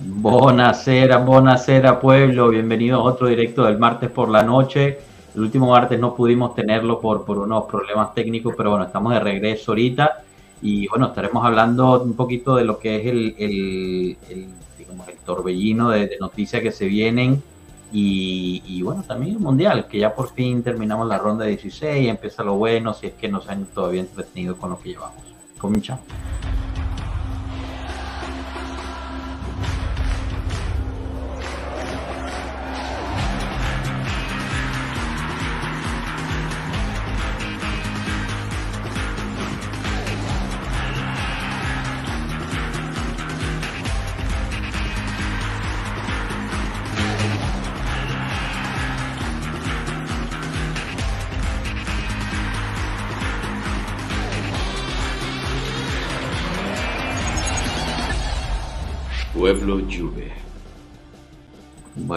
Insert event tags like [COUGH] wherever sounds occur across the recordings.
Buonasera, buonasera pueblo, bienvenidos a otro directo del martes por la noche. El último martes no pudimos tenerlo por, por unos problemas técnicos, pero bueno, estamos de regreso ahorita y bueno, estaremos hablando un poquito de lo que es el, el, el, torbellino de, de, noticias que se vienen y, y, bueno, también el mundial, que ya por fin terminamos la ronda de 16, empieza lo bueno, si es que nos han todavía entretenido con lo que llevamos. Comienza.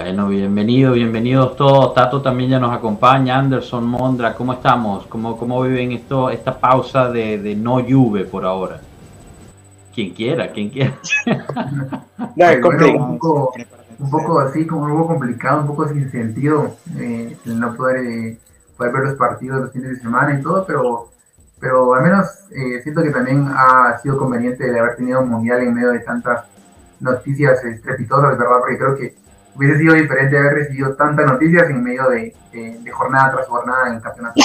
Bueno, bienvenidos, bienvenidos todos. Tato también ya nos acompaña, Anderson Mondra, ¿cómo estamos? ¿Cómo, cómo viven esto, esta pausa de, de no Juve por ahora? Quien quiera, quien quiera. [LAUGHS] no, es complicado. un, poco, un poco así, como un poco complicado, un poco sin sentido, eh, el no poder, eh, poder ver los partidos los fines de semana y todo, pero pero al menos eh, siento que también ha sido conveniente de haber tenido un mundial en medio de tantas noticias estrepitosas, ¿verdad? Porque creo que hubiese sido diferente haber recibido tantas noticias en medio de, jornada tras jornada en el campeonato.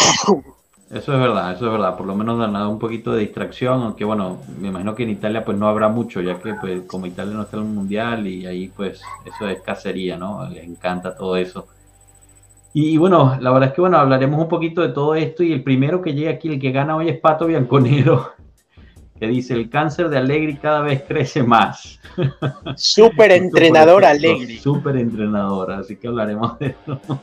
Eso es verdad, eso es verdad. Por lo menos dan un poquito de distracción, aunque bueno, me imagino que en Italia pues no habrá mucho, ya que pues como Italia no está en el mundial y ahí pues eso es cacería, ¿no? Les encanta todo eso. Y bueno, la verdad es que bueno, hablaremos un poquito de todo esto y el primero que llega aquí, el que gana hoy es Pato Bianconero, que dice, el cáncer de Allegri cada vez crece más. [LAUGHS] Súper entrenador Allegri. Súper entrenador, así que hablaremos de eso. [LAUGHS]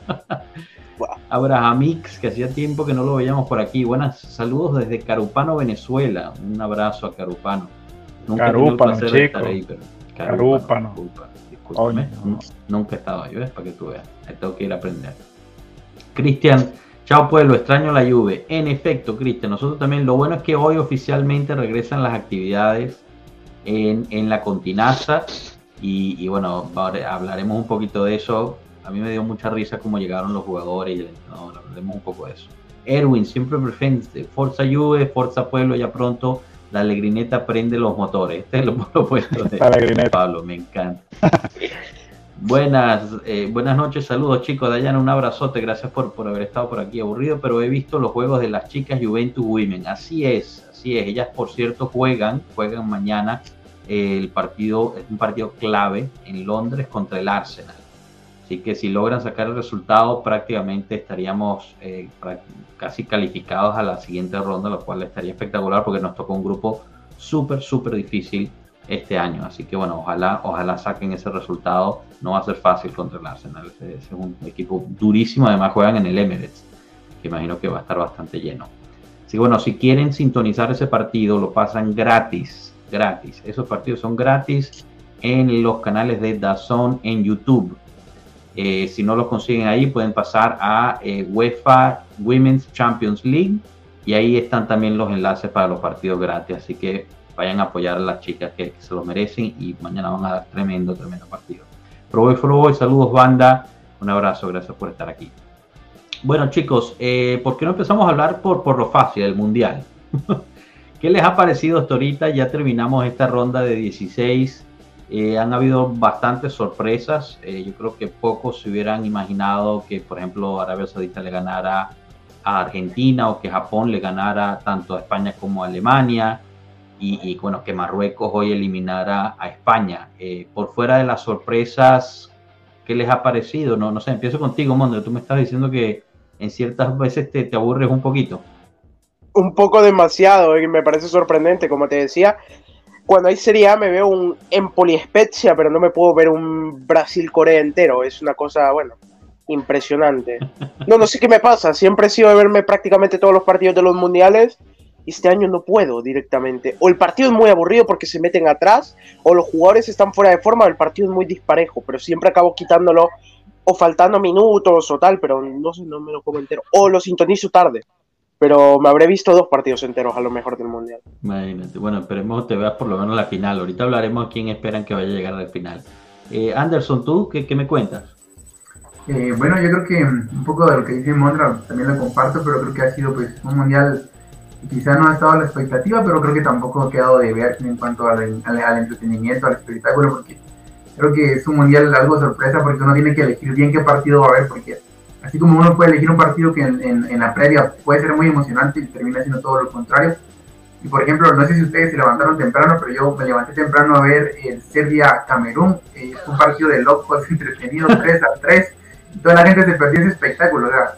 Wow. Abrahamix, que hacía tiempo que no lo veíamos por aquí. Buenas saludos desde Carupano, Venezuela. Un abrazo a Carupano. Nunca Carúpano, chico. De estar ahí, pero Carúpano. Carúpano. Discúlpame. Nunca he estado ahí, ¿ves? Para que tú veas. Ahí tengo que ir a aprender. Cristian, chao pueblo, extraño la lluvia. En efecto, Cristian, nosotros también, lo bueno es que hoy oficialmente regresan las actividades en, en la continaza y, y, bueno, hablaremos un poquito de eso. A mí me dio mucha risa cómo llegaron los jugadores y el entrenador, hablaremos un poco de eso. Erwin, siempre presente, Forza Juve, Forza Pueblo, ya pronto la alegrineta prende los motores. Este es lo [LAUGHS] propuesto de Pablo, me encanta. [LAUGHS] Buenas, eh, buenas noches, saludos chicos. Dayana, un abrazote, gracias por, por haber estado por aquí aburrido, pero he visto los juegos de las chicas Juventus Women. Así es, así es. Ellas, por cierto, juegan, juegan mañana eh, el partido, es un partido clave en Londres contra el Arsenal. Así que si logran sacar el resultado, prácticamente estaríamos eh, casi calificados a la siguiente ronda, lo cual estaría espectacular porque nos tocó un grupo súper, súper difícil este año. Así que bueno, ojalá, ojalá saquen ese resultado. No va a ser fácil contra el Arsenal. Es un equipo durísimo. Además juegan en el Emirates, que imagino que va a estar bastante lleno. Así bueno, si quieren sintonizar ese partido, lo pasan gratis, gratis. Esos partidos son gratis en los canales de Dazón en YouTube. Eh, si no los consiguen ahí, pueden pasar a eh, UEFA Women's Champions League y ahí están también los enlaces para los partidos gratis. Así que vayan a apoyar a las chicas que, que se lo merecen y mañana van a dar tremendo, tremendo partido. Pro Boy, saludos banda, un abrazo, gracias por estar aquí. Bueno chicos, eh, ¿por qué no empezamos a hablar por, por lo fácil, el Mundial? [LAUGHS] ¿Qué les ha parecido hasta ahorita? Ya terminamos esta ronda de 16. Eh, han habido bastantes sorpresas. Eh, yo creo que pocos se hubieran imaginado que, por ejemplo, Arabia Saudita le ganara a Argentina o que Japón le ganara tanto a España como a Alemania y, y, bueno, que Marruecos hoy eliminara a España. Eh, por fuera de las sorpresas, ¿qué les ha parecido? No, no sé, empiezo contigo, Mondre. Tú me estás diciendo que en ciertas veces te, te aburres un poquito. Un poco demasiado, y me parece sorprendente, como te decía. Cuando hay Serie A me veo un Empoli Spezia, pero no me puedo ver un Brasil-Corea entero. Es una cosa, bueno, impresionante. No, no sé qué me pasa. Siempre he sido de verme prácticamente todos los partidos de los mundiales este año no puedo directamente. O el partido es muy aburrido porque se meten atrás, o los jugadores están fuera de forma, o el partido es muy disparejo, pero siempre acabo quitándolo o faltando minutos o tal, pero no sé, no me lo como entero. O lo sintonizo tarde. Pero me habré visto dos partidos enteros a lo mejor del Mundial. Imagínate. Bueno, esperemos que te veas por lo menos la final. Ahorita hablaremos a quién esperan que vaya a llegar al final. Eh, Anderson, ¿tú qué, me cuentas? Eh, bueno, yo creo que un poco de lo que dice Mondra también lo comparto, pero creo que ha sido pues un mundial quizá no ha estado a la expectativa, pero creo que tampoco ha quedado de ver en cuanto al, al, entretenimiento, al espectáculo, porque creo que es un mundial algo sorpresa porque uno tiene que elegir bien qué partido va a ver, porque así como uno puede elegir un partido que en, en la previa puede ser muy emocionante y termina siendo todo lo contrario, y por ejemplo, no sé si ustedes se levantaron temprano, pero yo me levanté temprano a ver el Serbia-Camerún. Eh, un partido de locos, [LAUGHS] entretenido, 3 a 3. Y toda la gente se perdió ese espectáculo. O sea,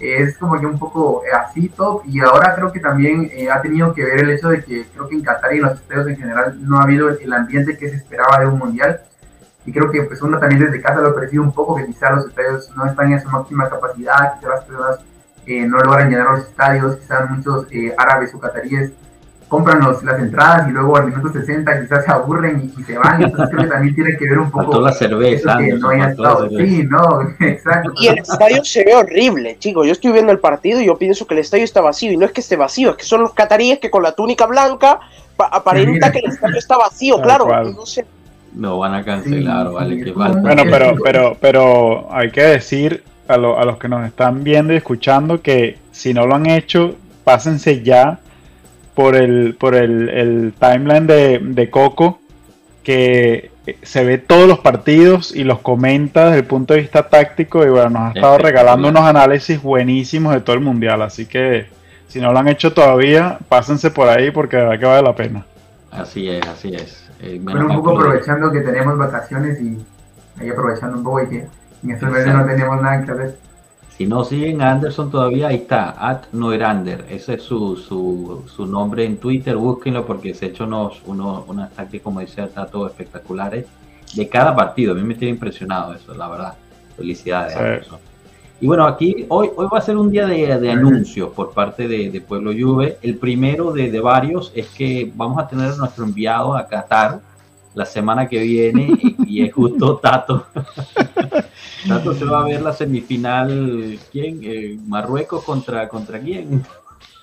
es como que un poco eh, así top. Y ahora creo que también eh, ha tenido que ver el hecho de que creo que en Qatar y en los estadios en general no ha habido el ambiente que se esperaba de un mundial. Y creo que pues uno también desde casa lo percibe un poco, que quizás los estadios no están en su máxima capacidad, quizás las personas no logran llenar los estadios, quizás muchos árabes o cataríes compran las entradas y luego al minuto 60 quizás se aburren y, se van. Entonces creo que también tiene que ver un [LAUGHS] poco. Faltó la cerveza. no estado. Sí, no, [LAUGHS] exacto. Y el estadio se ve horrible, chicos. Yo estoy viendo el partido y yo pienso que el estadio está vacío. Y no es que esté vacío, es que son los cataríes que con la túnica blanca aparenta que el estadio está vacío, claro. No, sé. no van a cancelar, vale. Que bueno, pero, pero, pero hay que decir a, a los que nos están viendo y escuchando que si no lo han hecho, pásense ya por el, por el, timeline de, Coco, que se ve todos los partidos y los comenta desde el punto de vista táctico y bueno, nos ha estado regalando unos análisis buenísimos de todo el mundial, así que si no lo han hecho todavía, pásense por ahí porque de verdad que vale la pena. Así es, así es. Eh, bueno, un poco aprovechando que tenemos vacaciones y ahí aprovechando un poco y que en estos meses no tenemos nada que hacer. Si no siguen a Anderson todavía, ahí está, at Noerander. Ese es su, su, su, nombre en Twitter, búsquenlo porque se ha hecho unos, unos, unas tácticas, como dice todos espectaculares de cada partido. A mí me tiene impresionado eso, la verdad. Felicidades, Anderson. Y bueno, aquí hoy, hoy va a ser un día de, de anuncios por parte de, Pueblo Juve. El primero de, de, varios es que vamos a tener a nuestro enviado a Qatar la semana que viene y es justo Tato. [LAUGHS] Tato se va a ver la semifinal, ¿quién? Eh, ¿Marruecos contra, contra quién?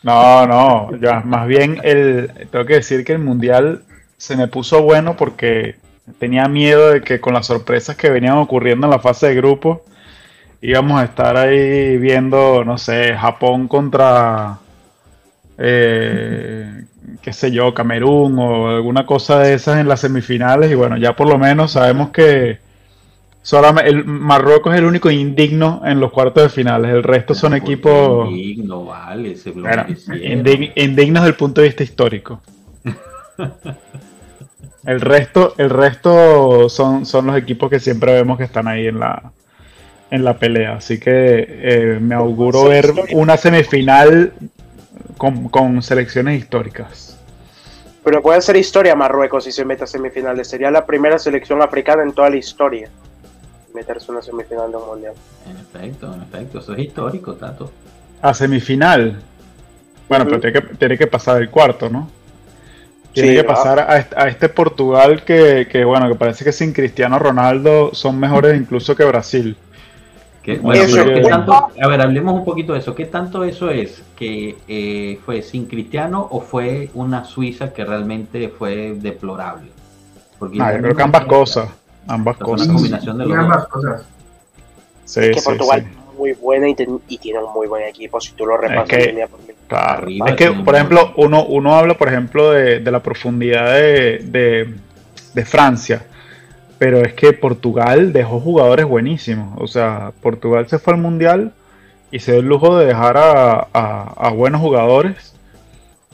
No, no, ya, más bien el, tengo que decir que el mundial se me puso bueno porque tenía miedo de que con las sorpresas que venían ocurriendo en la fase de grupo íbamos a estar ahí viendo, no sé, Japón contra eh, qué sé yo, Camerún o alguna cosa de esas en las semifinales. Y bueno, ya por lo menos sabemos que solamente el Marruecos es el único indigno en los cuartos de finales. El resto son equipos indigno, vale, indignos del punto de vista histórico. [LAUGHS] el resto, el resto son, son los equipos que siempre vemos que están ahí en la, en la pelea. Así que eh, me auguro ver una semifinal con, selecciones históricas. Pero puede ser historia Marruecos si se mete a semifinales. Sería la primera selección africana en toda la historia. Meterse una semifinal de un mundial. En efecto, en efecto. Eso es histórico, Tato. A semifinal. Bueno, pero tiene que, tiene que pasar el cuarto, ¿no? Tiene que pasar a, este Portugal que, que, bueno, que parece que sin Cristiano Ronaldo son mejores incluso que Brasil a ver, hablemos un poquito de eso. ¿Qué tanto eso es? ¿Que eh, fue sin Cristiano o fue una Suiza que realmente fue deplorable? Porque ah, creo que ambas cosas. Ambas cosas. Una combinación de ambas cosas. Sí, es que Portugal es muy buena y, tiene un muy buen equipo. Si tú lo repasas, es que, claro, es que por ejemplo, uno, uno habla, por ejemplo, de, de la profundidad de, de, de Francia pero es que Portugal dejó jugadores buenísimos. O sea, Portugal se fue al Mundial y se dio el lujo de dejar a, buenos jugadores.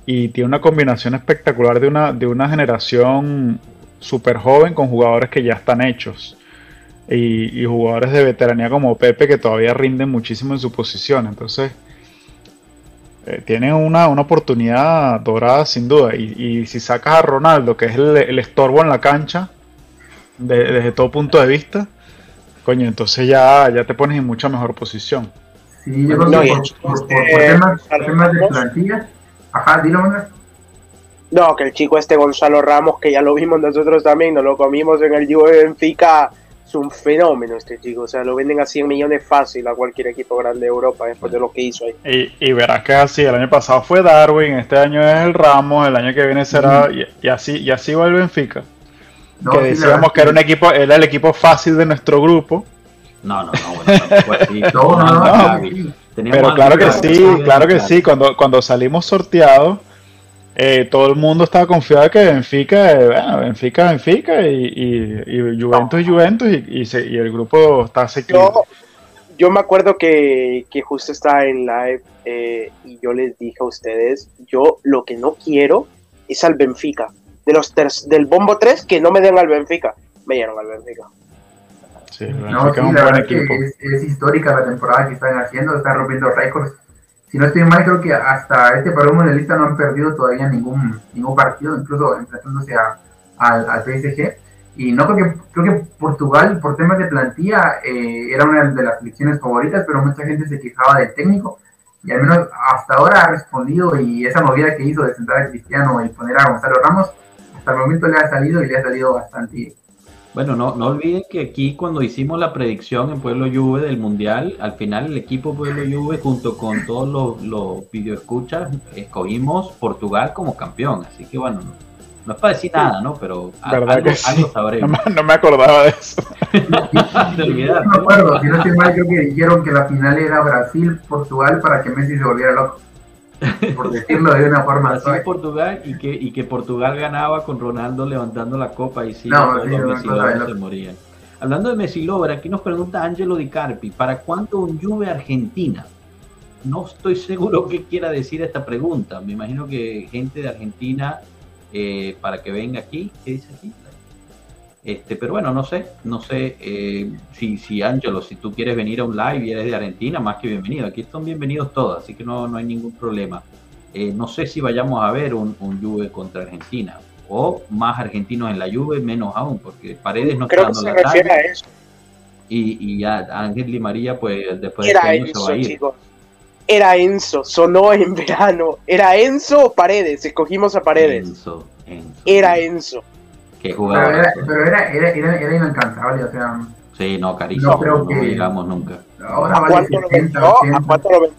Y tiene una combinación espectacular de una, de una generación súper joven con jugadores que ya están hechos. Y, jugadores de veteranía como Pepe que todavía rinden muchísimo en su posición. Entonces, eh, tienen una, oportunidad dorada sin duda. Y, si sacas a Ronaldo, que es el estorbo en la cancha, desde todo punto de vista, coño, entonces ya, ya te pones en mucha mejor posición. Sí, yo creo que por, temas, de plantilla, ajá, dilo, No, que el chico este Gonzalo Ramos, que ya lo vimos nosotros también, nos lo comimos en el Juve Benfica, es un fenómeno este chico, o sea, lo venden a 100 millones fácil a cualquier equipo grande de Europa después de lo que hizo ahí. Y, verás que así, el año pasado fue Darwin, este año es el Ramos, el año que viene será, y, así y así va el Benfica. que decíamos que era un equipo, era el equipo fácil de nuestro grupo. No, no, no, bueno, fue así. [LAUGHS] no, no, no, Pero claro que sí, claro que sí. Cuando, cuando salimos sorteados, eh, todo el mundo estaba confiado de que Benfica, eh, bueno, Benfica, Benfica y, y, Juventus y Juventus y, y, el grupo está sequito. Yo, yo me acuerdo que, que justo estaba en live eh, y yo les dije a ustedes, yo lo que no quiero es al Benfica. De los del bombo 3, que no me den al Benfica. Me dieron al Benfica. Sí, no, sí, la verdad que es, histórica la temporada que están haciendo, están rompiendo récords. Si no estoy mal, creo que hasta este parón mundialista no han perdido todavía ningún, ningún partido, incluso enfrentándose a, al PSG. Y no creo que, creo que Portugal, por temas de plantilla, eh, era una de las selecciones favoritas, pero mucha gente se quejaba del técnico. Y al menos hasta ahora ha respondido y esa movida que hizo de sentar a Cristiano y poner a Gonzalo Ramos, hasta el momento le ha salido y le ha salido bastante bueno, no, no olviden que aquí cuando hicimos la predicción en Pueblo Juve del Mundial, al final el equipo Pueblo Juve junto con todos los, los videoescuchas escogimos Portugal como campeón. Así que bueno, no, es para decir nada, ¿no? Pero algo, algo sabremos. No, me acordaba de eso. [LAUGHS] no me acuerdo, si no estoy mal, creo que dijeron que la final era Brasil-Portugal para que Messi se volviera loco. [LAUGHS] por decirlo de una forma así Portugal y que, y que Portugal ganaba con Ronaldo levantando la copa y sí, no, Messi se morían. Hablando de Messi Lover, aquí nos pregunta Angelo Di Carpi, ¿para cuánto un Juve Argentina? No estoy seguro qué quiera decir esta pregunta. Me imagino que gente de Argentina eh, para que venga aquí, ¿qué dice aquí? Este, pero bueno, no sé, no sé eh, si, si Angelo, si tú quieres venir a un live y eres de Argentina, más que bienvenido. Aquí están bienvenidos todos, así que no, no hay ningún problema. Eh, no sé si vayamos a ver un, un Juve contra Argentina o más argentinos en la Juve, menos aún, porque Paredes no Creo está dando que se refiere a eso. Y, y Ángel y María, pues después Era de este se va a ir. Chicos. Era Enzo, sonó en verano. Era Enzo o Paredes, escogimos a Paredes. Enzo, Enzo. Era Enzo que jugaba. Pero era, pero era, era, era, era inalcanzable, o sea. Sí, no, carísimo, no, creo que, llegamos nunca. Ahora vale cuánto 70, lo vendió? ¿A cuánto lo vendió?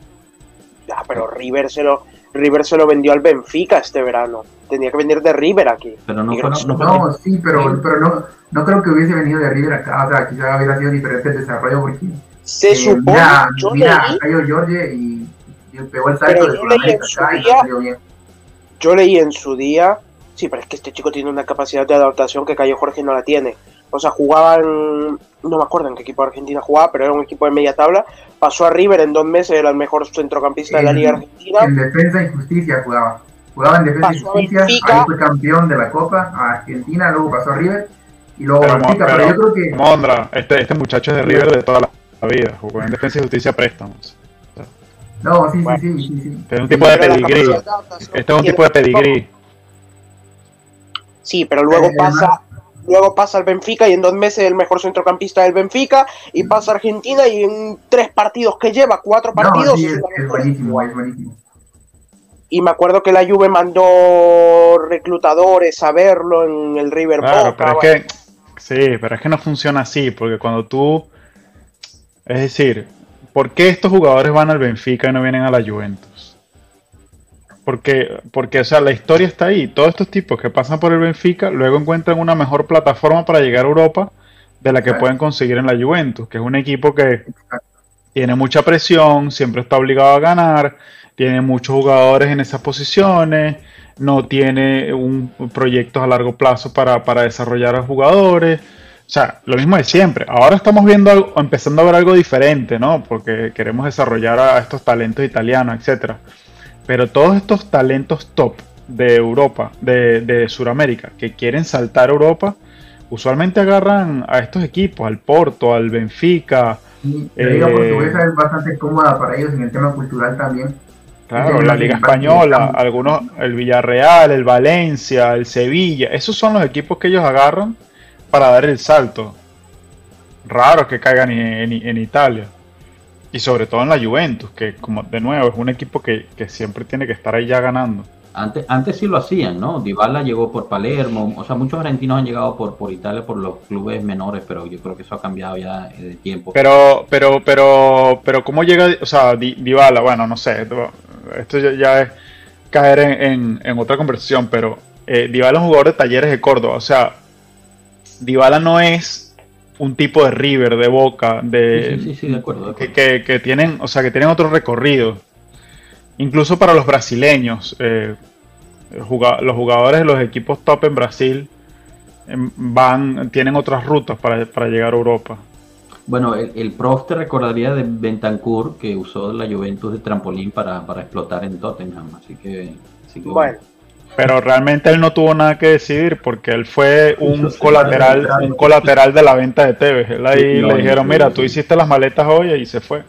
Ah, pero River se, lo, River se lo vendió al Benfica este verano. Tenía que venir de River aquí. Pero no, fue, no, no, sí, pero, pero no, no creo que hubiese venido de River acá. O sea, quizá hubiera sido diferente el desarrollo porque. Se eh, supone. Mira, yo mira leí, Cayo Jorge y, y pegó el salto de yo leí, en su día, yo leí en su día Sí, pero es que este chico tiene una capacidad de adaptación que Cayo Jorge no la tiene. O sea, jugaba en. No me acuerdo en qué equipo de Argentina jugaba, pero era un equipo de media tabla. Pasó a River en dos meses, era el mejor centrocampista de la Liga Argentina. En Defensa y Justicia jugaba. Jugaba en Defensa y Justicia, ahí fue campeón de la Copa a Argentina, luego pasó a River y luego pero, Benfica, pero, yo creo que. Mondra, este, este muchacho es de River de toda la vida, jugó en Defensa y Justicia préstamos. No, sí, sí, sí, sí, sí. Este es un tipo de pedigrí. Este es un tipo de pedigrí. Sí, pero luego pasa luego pasa al Benfica y en dos meses el mejor centrocampista del Benfica y pasa a Argentina y en tres partidos que lleva, cuatro partidos. es, buenísimo, es buenísimo. Y me acuerdo que la Juve mandó reclutadores a verlo en el River claro, Pero es que, sí, pero es que no funciona así, porque cuando tú... Es decir, ¿por qué estos jugadores van al Benfica y no vienen a la Juventus? Porque, porque, o sea, la historia está ahí. Todos estos tipos que pasan por el Benfica luego encuentran una mejor plataforma para llegar a Europa de la que pueden conseguir en la Juventus, que es un equipo que tiene mucha presión, siempre está obligado a ganar, tiene muchos jugadores en esas posiciones, no tiene un proyecto a largo plazo para, para desarrollar a jugadores. O sea, lo mismo de siempre. Ahora estamos viendo algo, empezando a ver algo diferente, ¿no? Porque queremos desarrollar a estos talentos italianos, etcétera. Pero todos estos talentos top de Europa, de, de Sudamérica, que quieren saltar a Europa, usualmente agarran a estos equipos, al Porto, al Benfica. la Liga eh, Portuguesa es bastante cómoda para ellos en el tema cultural también. Claro, la Liga Española, algunos, el Villarreal, el Valencia, el Sevilla, esos son los equipos que ellos agarran para dar el salto. Raro que caigan en Italia. Y sobre todo en la Juventus, que como de nuevo es un equipo que, siempre tiene que estar ahí ya ganando. Antes, antes sí lo hacían, ¿no? Dybala llegó por Palermo, o sea, muchos argentinos han llegado por, por Italia por los clubes menores, pero yo creo que eso ha cambiado ya de tiempo. Pero, pero, pero, pero, ¿cómo llega, o sea, Dybala? Bueno, no sé, esto ya, es caer en, otra conversación, pero eh, Dybala es un jugador de talleres de Córdoba, o sea, Dybala no es un tipo de River, de Boca, de, sí, sí, de acuerdo, Que, tienen, o sea, que tienen otro recorrido. Incluso para los brasileños, eh, los jugadores de los equipos top en Brasil em, van, tienen otras rutas para, para llegar a Europa. Bueno, el, prof te recordaría de Bentancur que usó la Juventus de trampolín para, explotar en Tottenham, así que, bueno. Pero realmente él no tuvo nada que decidir porque él fue un colateral, un colateral de la venta de Tevez. Él ahí le dijeron, mira, tú hiciste las maletas hoy y se fue.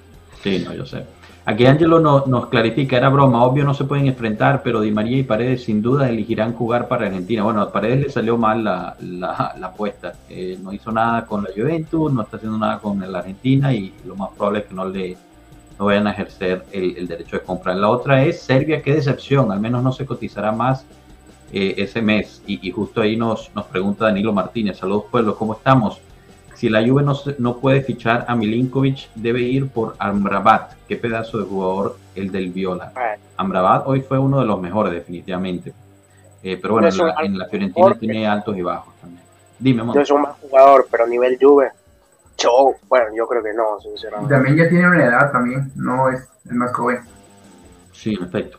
Sí, no, yo sé. Aquí Angelo nos clarifica, era broma, obvio no se pueden enfrentar, pero Di María y Paredes sin duda elegirán jugar para Argentina. Bueno, a Paredes le salió mal la, la, apuesta, eh, no hizo nada con la Juventus, no está haciendo nada con la Argentina y lo más probable es que no le no vayan a ejercer el, derecho de compra. La otra es Serbia, qué decepción, al menos no se cotizará más eh, ese mes. Y, justo ahí nos, nos pregunta Danilo Martínez, saludos pueblos, ¿cómo estamos? Si la Juve no, no puede fichar a Milinkovic, debe ir por Amrabat. Qué pedazo de jugador el del Viola. Amrabat hoy fue uno de los mejores, definitivamente. Eh, pero bueno, en la, Fiorentina tiene altos y bajos también. Dime, No es un mal jugador, pero a nivel Juve, yo, bueno, yo creo que no, sinceramente. también ya tiene una edad, también, no es el más joven. Sí, en efecto.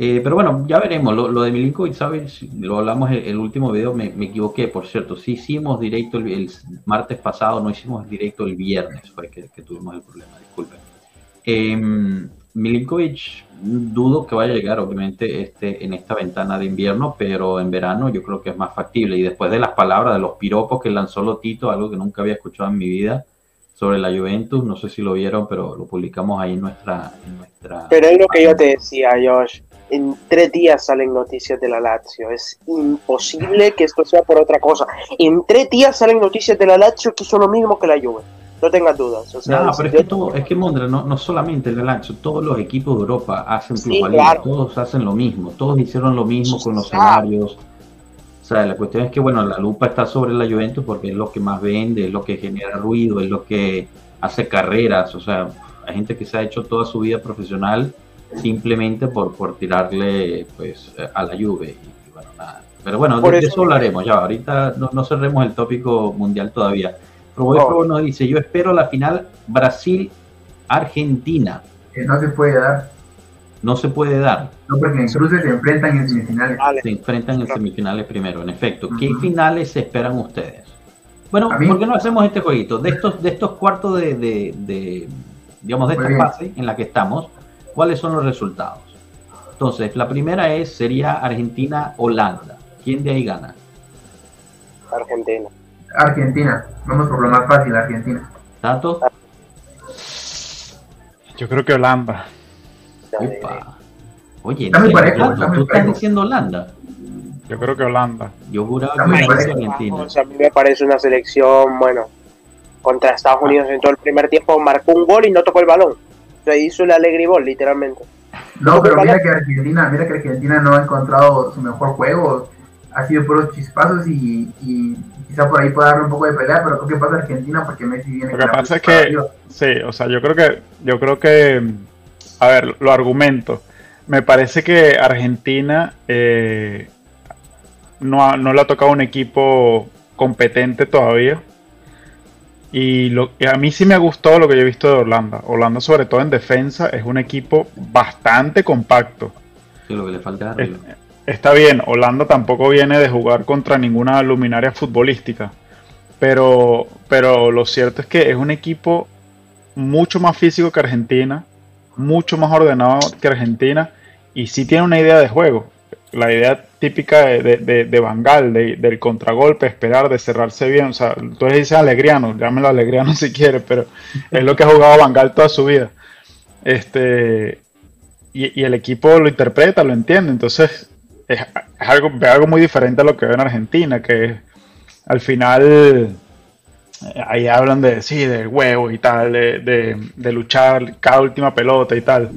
Eh, pero bueno, ya veremos. Lo, de Milinkovic, ¿sabes? Lo hablamos el, el último video, me, equivoqué, por cierto. Sí hicimos directo el, martes pasado, no hicimos directo el viernes, fue que, tuvimos el problema, disculpen. Eh, Milinkovic, dudo que vaya a llegar, obviamente, este, en esta ventana de invierno, pero en verano yo creo que es más factible. Y después de las palabras, de los piropos que lanzó Lotito, algo que nunca había escuchado en mi vida, sobre la Juventus, no sé si lo vieron, pero lo publicamos ahí en nuestra... En nuestra... Pero es lo que yo te decía, Josh en tres días salen noticias de la Lazio. Es imposible que esto sea por otra cosa. En tres días salen noticias de la Lazio que son lo mismo que la Juve. No tengas dudas. no, pero es que, todo, es que Mondra, no, no solamente el Lazio, todos los equipos de Europa hacen todos hacen lo mismo, todos hicieron lo mismo con los salarios. O sea, la cuestión es que, bueno, la lupa está sobre la Juventus porque es lo que más vende, es lo que genera ruido, es lo que hace carreras. O sea, hay gente que se ha hecho toda su vida profesional simplemente por, por tirarle pues a la lluvia. Y, bueno, nada. Pero bueno, de, eso hablaremos ya. Ahorita no, no, cerremos el tópico mundial todavía. Pero nos dice, yo espero la final Brasil-Argentina. Que no se puede dar. No se puede dar. No, porque incluso se enfrentan en semifinales. Se enfrentan en semifinales primero, en efecto. ¿Qué finales esperan ustedes? Bueno, ¿por qué no hacemos este jueguito? De estos, de estos cuartos de, de, digamos, de esta fase en la que estamos, ¿Cuáles son los resultados? Entonces, la primera es, sería Argentina-Holanda. ¿Quién de ahí gana? Argentina. Argentina. Vamos por lo más fácil, Argentina. ¿Tato? Yo creo que Holanda. Oye, ¿tú estás diciendo Holanda? Yo creo que Holanda. Yo juraba que era Argentina. a mí me parece una selección, bueno, contra Estados Unidos en todo el primer tiempo marcó un gol y no tocó el balón hizo el alegribol, literalmente. No, pero mira que Argentina, mira que Argentina no ha encontrado su mejor juego, ha sido puros chispazos y, y quizá por ahí pueda darle un poco de pelea, pero ¿qué pasa Argentina? Porque Messi viene. Lo que pasa es que, sí, o sea, yo creo que, yo creo que, a ver, lo argumento. Me parece que Argentina eh, no, no le ha tocado un equipo competente todavía. Y, lo, a mí sí me ha gustado lo que yo he visto de Holanda. Holanda, sobre todo en defensa, es un equipo bastante compacto. Sí, lo que le falta Está bien, Holanda tampoco viene de jugar contra ninguna luminaria futbolística. Pero, pero lo cierto es que es un equipo mucho más físico que Argentina, mucho más ordenado que Argentina y sí tiene una idea de juego la idea típica de, de, de Bangal, del contragolpe, esperar, de cerrarse bien. O sea, tú dices Alegriano, llámelo Alegriano [LAUGHS] si quieres, pero es lo que ha jugado Bangal toda su vida. Este, y, el equipo lo interpreta, lo entiende. Entonces, es, algo, algo muy diferente a lo que ve en Argentina, que al final eh, ahí hablan de sí, de huevo y tal, de, de, luchar cada última pelota y tal.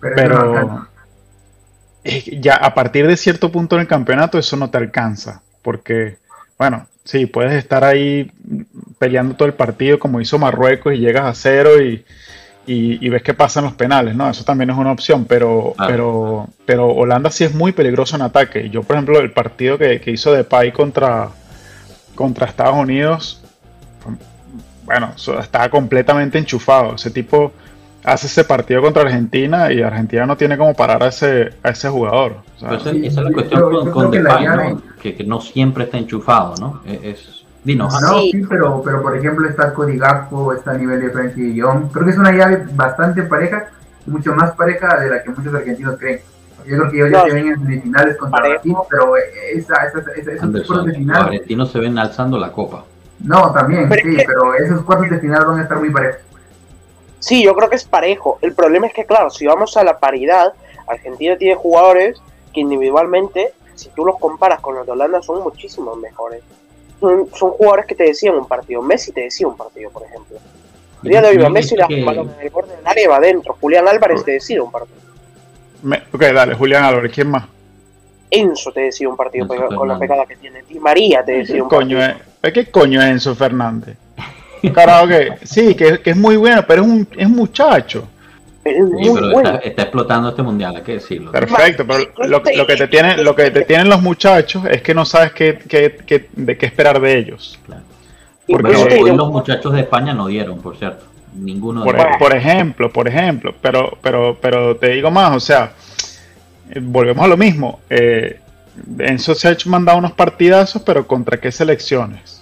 pero ya a partir de cierto punto en el campeonato eso no te alcanza, porque, bueno, sí, puedes estar ahí peleando todo el partido como hizo Marruecos y llegas a cero y, y, ves que pasan los penales, ¿no? Eso también es una opción, pero, pero, pero Holanda sí es muy peligroso en ataque. Yo, por ejemplo, el partido que, que hizo Depay contra, contra Estados Unidos, bueno, está completamente enchufado. Ese tipo hace ese partido contra Argentina y Argentina no tiene como parar a ese, a ese jugador. esa es la cuestión con, Depay, ¿no? Que, no siempre está enchufado, ¿no? Es, dinos. No, sí, pero, pero por ejemplo está Cody Gakpo, está a nivel de Frankie Young. Creo que es una llave bastante pareja, mucho más pareja de la que muchos argentinos creen. Yo creo que ellos ya se ven en semifinales contra Brasil, pero esa, esa, esa, esos cuartos de final. Los argentinos se ven alzando la copa. No, también, sí, pero esos cuartos de final van a estar muy parejos. Sí, yo creo que es parejo. El problema es que, claro, si vamos a la paridad, Argentina tiene jugadores que individualmente, si tú los comparas con los de Holanda, son muchísimos mejores. Son, jugadores que te decían un partido. Messi te decía un partido, por ejemplo. El día de hoy, Messi que... en el borde del área va adentro. Julián Álvarez te decía un partido. ok, dale, Julián Álvarez, ¿quién más? Enzo te decía un partido con la pegada que tiene. Di María te decía un coño partido. Es, ¿Qué coño es Enzo Fernández? Carajo que sí, que, es muy bueno, pero es un, es muchacho. Está, explotando este mundial, hay que decirlo. Perfecto, pero lo, que te tienen, lo que te tienen los muchachos es que no sabes qué, qué, de qué esperar de ellos. Porque hoy los muchachos de España no dieron, por cierto. Ninguno por, por ejemplo, por ejemplo, pero, pero, pero te digo más, o sea, eh, volvemos a lo mismo. Eh, Enzo se ha mandado unos partidazos, pero ¿contra qué selecciones?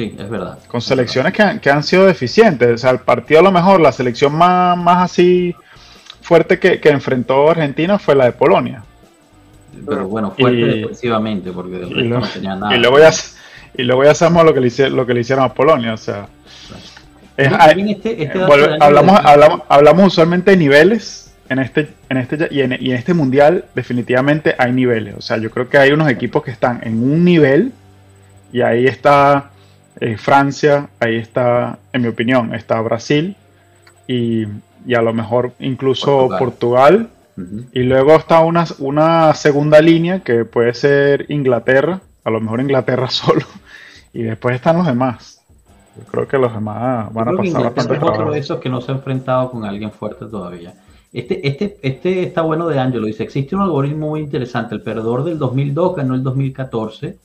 Sí, es verdad. Con selecciones que han, que han sido deficientes. O sea, el partido a lo mejor, la selección más, más así fuerte que, enfrentó Argentina fue la de Polonia. Pero bueno, fuerte defensivamente, porque del resto no tenía nada. Y luego ya, y luego ya sabemos lo que, le, lo que le hicieron a Polonia. O sea, este, este hablamos, hablamos, hablamos usualmente de niveles. En este, en este, y en, y en este mundial, definitivamente hay niveles. O sea, yo creo que hay unos equipos que están en un nivel y ahí está eh, Francia, ahí está, en mi opinión, está Brasil y, a lo mejor incluso Portugal. Y luego está una, una segunda línea que puede ser Inglaterra, a lo mejor Inglaterra [LAUGHS] solo. Y después están los demás. Yo creo que los demás van a pasar bastante Es otro de esos que no se ha enfrentado con alguien fuerte todavía. Este, este, este está bueno de Angelo. Dice, existe un algoritmo muy interesante. El perdedor del 2002 ganó el 2014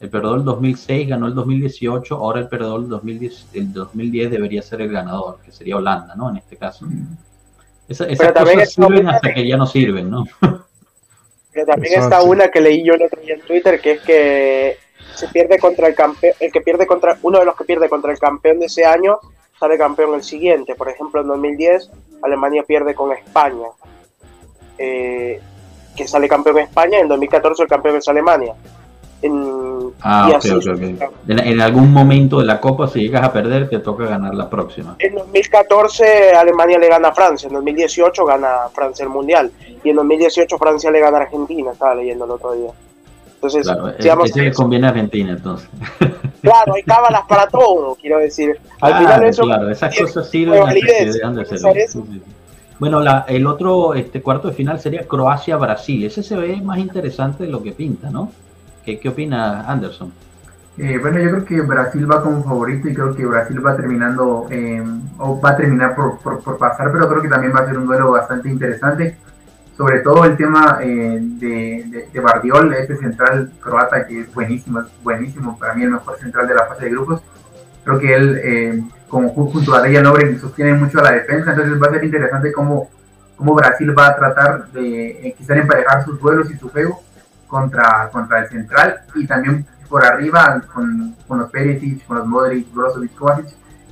el perdedor del 2006 ganó el 2018, ahora el perdedor del 2010, el 2010 debería ser el ganador, que sería Holanda, ¿no? En este caso. Esa, esas cosas sirven hasta que... ya no sirven, ¿no? Pero también está una que leí yo el otro día en Twitter, que es que se pierde contra el campeón, el que pierde contra, uno de los que pierde contra el campeón de ese año, sale campeón el siguiente. Por ejemplo, en 2010, Alemania pierde con España. Eh, que sale campeón España, en 2014 el campeón es Alemania. En, ah, En, algún momento de la Copa, si llegas a perder, te toca ganar la próxima. En 2014 Alemania le gana a Francia, en 2018 gana Francia el Mundial, y en 2018 Francia le gana a Argentina, estaba leyendo el otro día. Entonces, claro, digamos, ese conviene a Argentina, entonces. [LAUGHS] Claro, hay cábalas para todo, quiero decir. Al final eso, claro, esas cosas sirven que ser. Bueno, la, el otro este cuarto de final sería Croacia-Brasil. Ese se ve más interesante de lo que pinta, ¿no? ¿Qué, opina Anderson? Eh, bueno, yo creo que Brasil va como favorito y creo que Brasil va terminando, eh, o va a terminar por, pasar, pero creo que también va a ser un duelo bastante interesante. Sobre todo el tema eh, de, de, Bardiol, este central croata que es buenísimo, es buenísimo, para mí el mejor central de la fase de grupos. Creo que él, como junto a Dejan Nobre, sostiene mucho a la defensa, entonces va a ser interesante cómo, cómo Brasil va a tratar de quizás emparejar sus duelos y su juego contra, contra el central y también por arriba con, con los Perisic, con los Modric, Brozovic, Kovacic,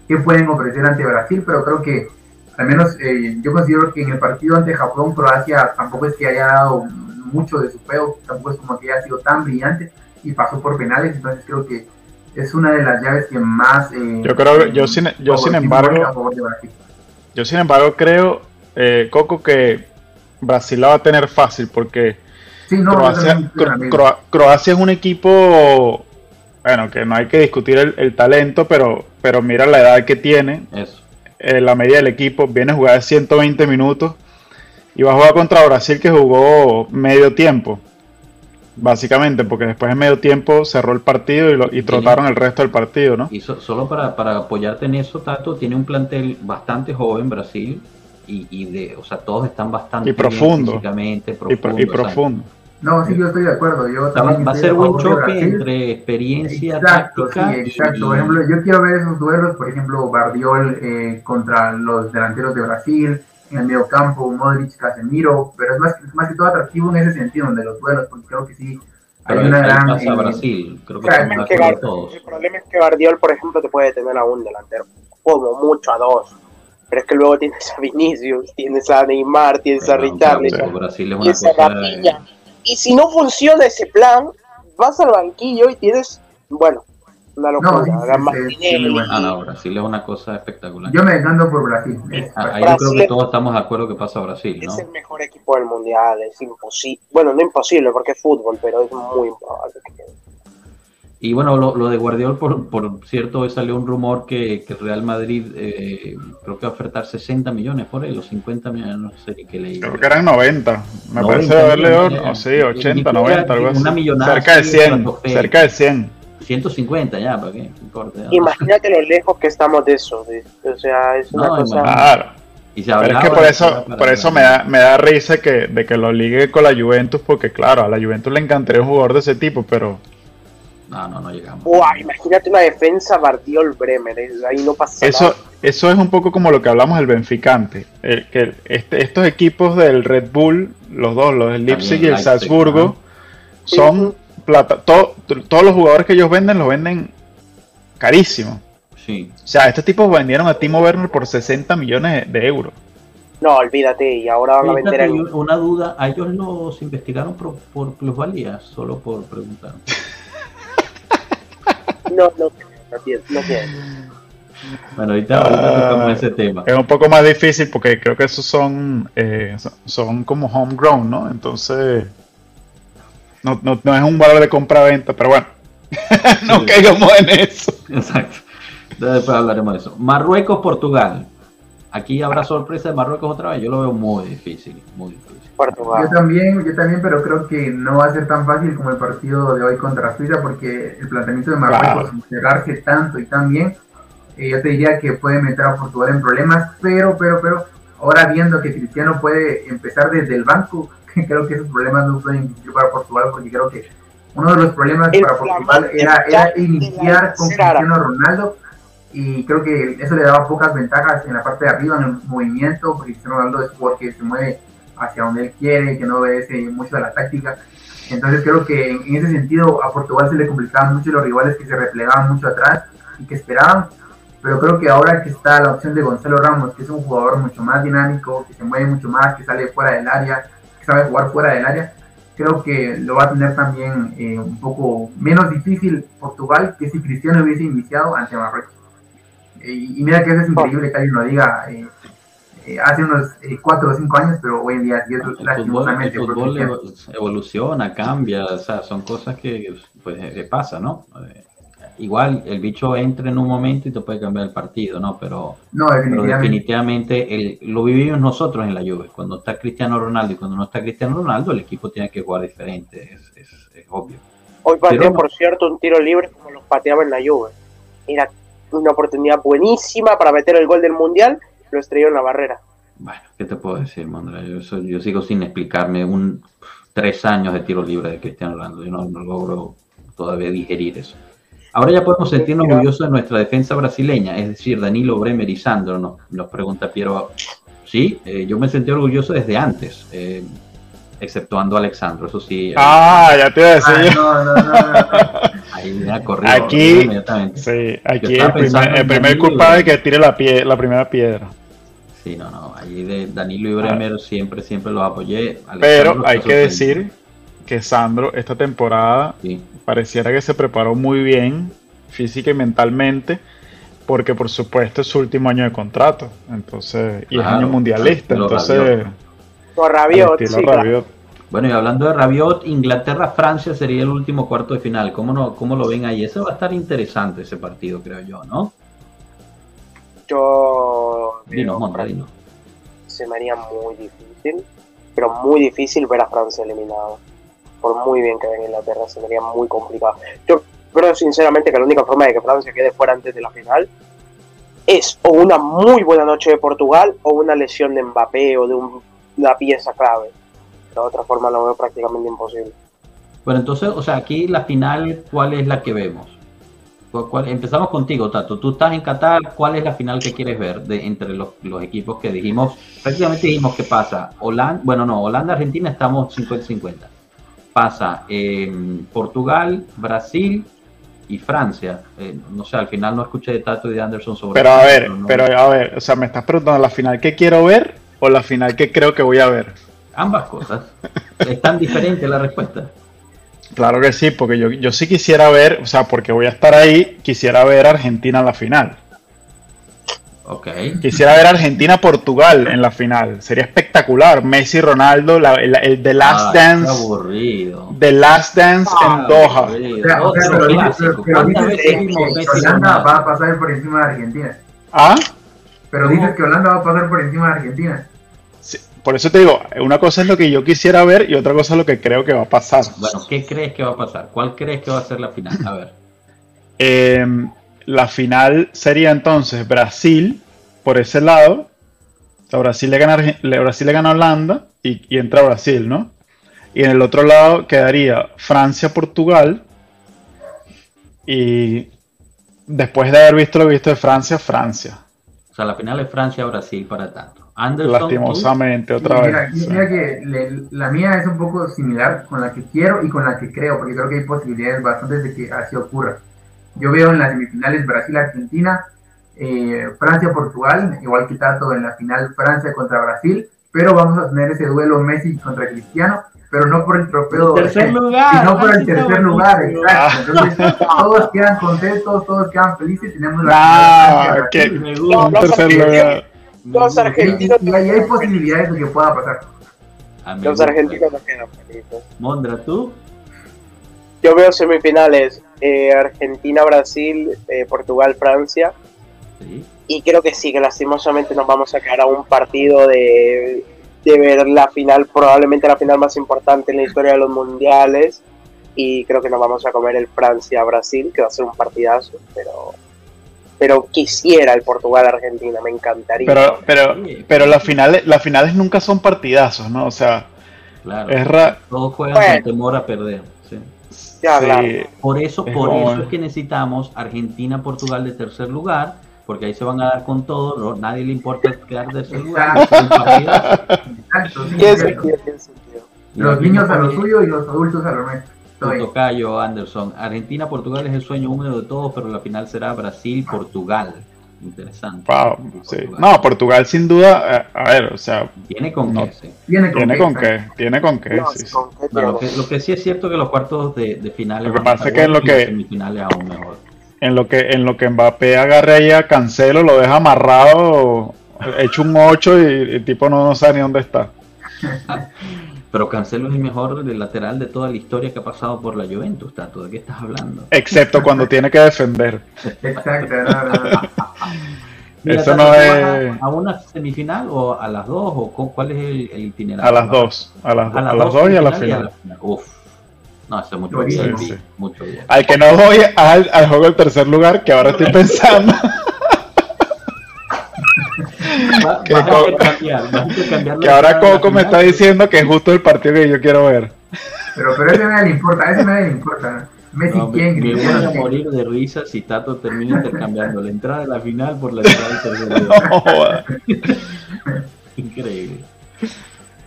que pueden ofrecer ante Brasil, pero creo que al menos eh, yo considero que en el partido ante Japón, Croacia tampoco es que haya dado mucho de su juego, tampoco es como que haya sido tan brillante y pasó por penales, entonces creo que es una de las llaves que más... Eh, yo creo, yo sin, yo sin embargo, yo sin embargo creo, eh, Coco, que Brasil la va a tener fácil porque Croacia, es un equipo, bueno, que no hay que discutir el, talento, pero, pero mira la edad que tiene, eh, la media del equipo, viene a jugar 120 minutos y va a jugar contra Brasil que jugó medio tiempo. Básicamente, porque después de medio tiempo cerró el partido y, y trotaron el resto del partido, ¿no? Y solo para, para apoyarte en eso, Tato, tiene un plantel bastante joven Brasil, y, de, o sea, todos están bastante y profundo, y, profundo. No, sí, yo estoy de acuerdo. Yo va, a ser buen choque entre experiencia exacto, Sí, exacto. Por ejemplo, yo quiero ver esos duelos, por ejemplo, Bardiol eh, contra los delanteros de Brasil, en el medio campo, Modric, Casemiro, pero es más, más que todo atractivo en ese sentido, donde los duelos, porque creo que sí. Hay una gran. Pasa eh, Brasil, creo que, todos. El problema es que Bardiol, por ejemplo, te puede tener a un delantero, como mucho a dos pero es que luego tienes a Vinicius, tienes a Neymar, tienes a Richarlison, tienes a Rafinha. Y si no funciona ese plan, vas al banquillo y tienes, bueno, una locura. No, ah, no, Brasil es una cosa espectacular. Yo me decanto por Brasil. Ah, ahí yo creo que todos estamos de acuerdo que pasa Brasil, ¿no? Es el mejor equipo del mundial, es imposible. Bueno, no imposible porque es fútbol, pero es muy improbable que quede. Y bueno, lo, de Guardiola, por, por, cierto, salió un rumor que, que Real Madrid eh, creo que va a ofertar 60 millones por él, o 50 millones, no sé qué leí. Creo que eran 90. Me parece haberle, o sí, 80, 90, algo así. Una millonada cerca de 100, cerca de 100. 150 ya, ¿para qué? Imagínate lo lejos que estamos de eso. O sea, es una cosa... Claro. Y Pero es que por eso, por eso me da, me da risa que, de que lo ligue con la Juventus, porque claro, a la Juventus le encantaría un jugador de ese tipo, pero no, no, no llegamos. imagínate una defensa Bardiol Bremer, eh, ahí no pasa eso, nada. Eso es un poco como lo que hablamos del Benficante. El, que este, estos equipos del Red Bull, los dos, los del Leipzig y el Salzburgo, son plata. todos los jugadores que ellos venden los venden carísimo. Sí. O sea, estos tipos vendieron a Timo Werner por 60 millones de euros. No, olvídate, y ahora van a vender el... Una duda, ¿a ellos los investigaron por, por plusvalía? Solo por preguntar. [LAUGHS] No, no, no tiene, no Bueno, ahorita, ahorita ese tema. Es un poco más difícil porque creo que esos son, eh, son como homegrown, ¿no? Entonces, no, no, no es un valor de compra-venta, pero bueno, [LAUGHS] no caigamos en eso. Exacto. Después hablaremos de eso. Marruecos, Portugal. Aquí habrá sorpresa de Marruecos otra vez. Yo lo veo muy difícil, muy difícil. Yo también, yo también, pero creo que no va a ser tan fácil como el partido de hoy contra Suiza, porque el planteamiento de Marruecos, cerrarse tanto y tan bien, eh, yo te diría que puede meter a Portugal en problemas, pero, pero, pero, ahora viendo que Cristiano puede empezar desde el banco, [LAUGHS] creo que esos problemas no pueden existir para Portugal, porque creo que uno de los problemas para Portugal era, era iniciar con Cristiano Ronaldo, y creo que eso le daba pocas ventajas en la parte de arriba, en el movimiento, porque Cristiano Ronaldo es porque se mueve hacia donde él quiere, que no obedece mucho a la táctica. Entonces creo que en, ese sentido a Portugal se le complicaban mucho los rivales que se replegaban mucho atrás y que esperaban. Pero creo que ahora que está la opción de Gonzalo Ramos, que es un jugador mucho más dinámico, que se mueve mucho más, que sale fuera del área, que sabe jugar fuera del área, creo que lo va a tener también eh, un poco menos difícil Portugal que si Cristiano hubiese iniciado ante Marruecos. y, mira que eso es increíble que alguien lo diga. Eh, eh, hace unos 4 eh, o 5 años, pero hoy en día el fútbol, el fútbol evoluciona, cambia, o sea, son cosas que pues pasa, ¿no? Eh, igual el bicho entra en un momento y te puede cambiar el partido, ¿no? Pero, no, definitivamente, el, lo vivimos nosotros en la Juve. Cuando está Cristiano Ronaldo y cuando no está Cristiano Ronaldo, el equipo tiene que jugar diferente, es, es, obvio. Hoy pateó, por cierto, un tiro libre como los pateaba en la Juve. Era una oportunidad buenísima para meter el gol del Mundial lo estrelló en la barrera. Bueno, ¿qué te puedo decir, Mondra? Yo, yo sigo sin explicarme un tres años de tiro libre de Cristiano Ronaldo. Yo no, logro todavía digerir eso. Ahora ya podemos sentirnos orgullosos de nuestra defensa brasileña, es decir, Danilo, Bremer y Sandro, nos, nos pregunta Piero. Sí, eh, yo me sentí orgulloso desde antes, eh, exceptuando a Alexandro, eso sí. Ah, ya te iba a decir. Ah, no, no, no, [LAUGHS] Corrido aquí, inmediatamente. Sí, aquí el primer, el primer culpable que tire la, pie, la primera piedra. Sí, no, no. Ahí de Danilo y Bremer ah. siempre, siempre los apoyé. Pero hay que decir que Sandro esta temporada pareciera que se preparó muy bien física y mentalmente porque por supuesto es su último año de contrato entonces y es año mundialista entonces por Rabiot, sí, bueno, y hablando de Rabiot, Inglaterra-Francia sería el último cuarto de final. ¿Cómo, no, ¿Cómo lo ven ahí? Ese va a estar interesante ese partido, creo yo, ¿no? Yo... Dinos, Monra, Se me haría muy difícil, pero muy difícil ver a Francia eliminado. Por muy bien que venga Inglaterra, se me haría muy complicado. Yo creo sinceramente que la única forma de que Francia quede fuera antes de la final es o una muy buena noche de Portugal o una lesión de Mbappé o de una pieza clave De otra forma lo veo prácticamente imposible. Bueno, entonces, o sea, aquí la final, ¿cuál es la que vemos? empezamos contigo, Tato. Tú estás en Qatar, ¿cuál es la final que quieres ver de, entre los, equipos que dijimos? Prácticamente dijimos que pasa Holanda, bueno, no, Holanda, Argentina estamos 50-50. Pasa Portugal, Brasil y Francia. Eh, no sé, al final no escuché de Tato y de Anderson sobre Pero a ver, pero a ver, o sea, me estás preguntando la final que quiero ver o la final que creo que voy a ver. Ambas cosas. es tan diferente la respuesta. Claro que sí, porque yo, yo sí quisiera ver, o sea, porque voy a estar ahí, quisiera ver Argentina en la final. Ok. Quisiera ver Argentina-Portugal en la final. Sería espectacular. Messi, Ronaldo, el, el, The Last Dance. Aburrido. The Last Dance en Doha. Holanda va a pasar por encima de Argentina. ¿Ah? Pero dices que Holanda va a pasar por encima de Argentina por eso te digo, una cosa es lo que yo quisiera ver y otra cosa es lo que creo que va a pasar. Bueno, ¿qué crees que va a pasar? ¿Cuál crees que va a ser la final? A ver. Em, la final sería entonces Brasil por ese lado. O Brasil le gana, Brasil le gana a Holanda y, y entra Brasil, ¿no? Y en el otro lado quedaría Francia-Portugal. Y después de haber visto lo visto de Francia, Francia. O sea, la final es Francia-Brasil para tanto. Lastimosamente, otra vez. Mira que la mía es un poco similar con la que quiero y con la que creo, porque creo que hay posibilidades bastantes de que así ocurra. Yo veo en las semifinales Brasil-Argentina, eh, Francia-Portugal, igual que tanto en la final Francia contra Brasil, pero vamos a tener ese duelo Messi contra Cristiano, pero no por el trofeo, tercer lugar, sino por el tercer lugar, exacto. Entonces, todos quedan contentos, todos quedan felices, tenemos la ah, que, tercer lugar. Los argentinos. Y, hay posibilidades de que pueda pasar. Los argentinos no quedan felices. Mondra, ¿tú? Yo veo semifinales eh, Argentina, Brasil, eh, Portugal, Francia. Y creo que sí, que lastimosamente nos vamos a quedar a un partido de, de ver la final, probablemente la final más importante en la historia de los mundiales. Y creo que nos vamos a comer el Francia-Brasil, que va a ser un partidazo, pero pero quisiera el Portugal-Argentina, me encantaría. Pero, pero, pero las finales, las finales nunca son partidazos, ¿no? O sea, claro, es todos juegan con temor a perder. ¿sí? Por eso, por eso es que necesitamos Argentina-Portugal de tercer lugar, porque ahí se van a dar con todo, no, nadie le importa quedar de tercer lugar. Exacto, Los niños a lo suyo y los adultos a lo nuestro. Tocayo Anderson. Argentina, Portugal es el sueño húmedo de todos, pero la final será Brasil, Portugal. Interesante. No, Portugal sin duda, eh, a ver, o sea. Tiene con qué. Tiene con, qué. Tiene con qué. lo, que, sí es cierto que los cuartos de, de finales. Lo que pasa es que en lo que. Semifinales aún mejor. En lo que, en lo que Mbappé agarre ahí a Cancelo, lo deja amarrado, hecho un 8 y el tipo no, no sabe ni dónde está. [LAUGHS] Pero Cancelo es el mejor lateral de toda la historia que ha pasado por la Juventus, Tato. ¿De qué estás hablando? Excepto cuando tiene que defender. Exacto. [LAUGHS] Eso no es... A, una semifinal o a las dos? o ¿Cuál es el, itinerario? A las dos. A las, a las, dos, y a la final. Uf. No, eso es mucho bien. Mucho bien. Al que no voy al, al juego del tercer lugar, que ahora estoy [LAUGHS] pensando. Que, ahora Coco me está diciendo que es justo el partido que yo quiero ver. Pero, pero ese nadie le importa, ese nadie le importa. Messi, no, ¿quién? Me, voy a morir de risa si Tato termina [LAUGHS] intercambiando la entrada de la final por la entrada del tercer [LAUGHS] [LAUGHS] Increíble.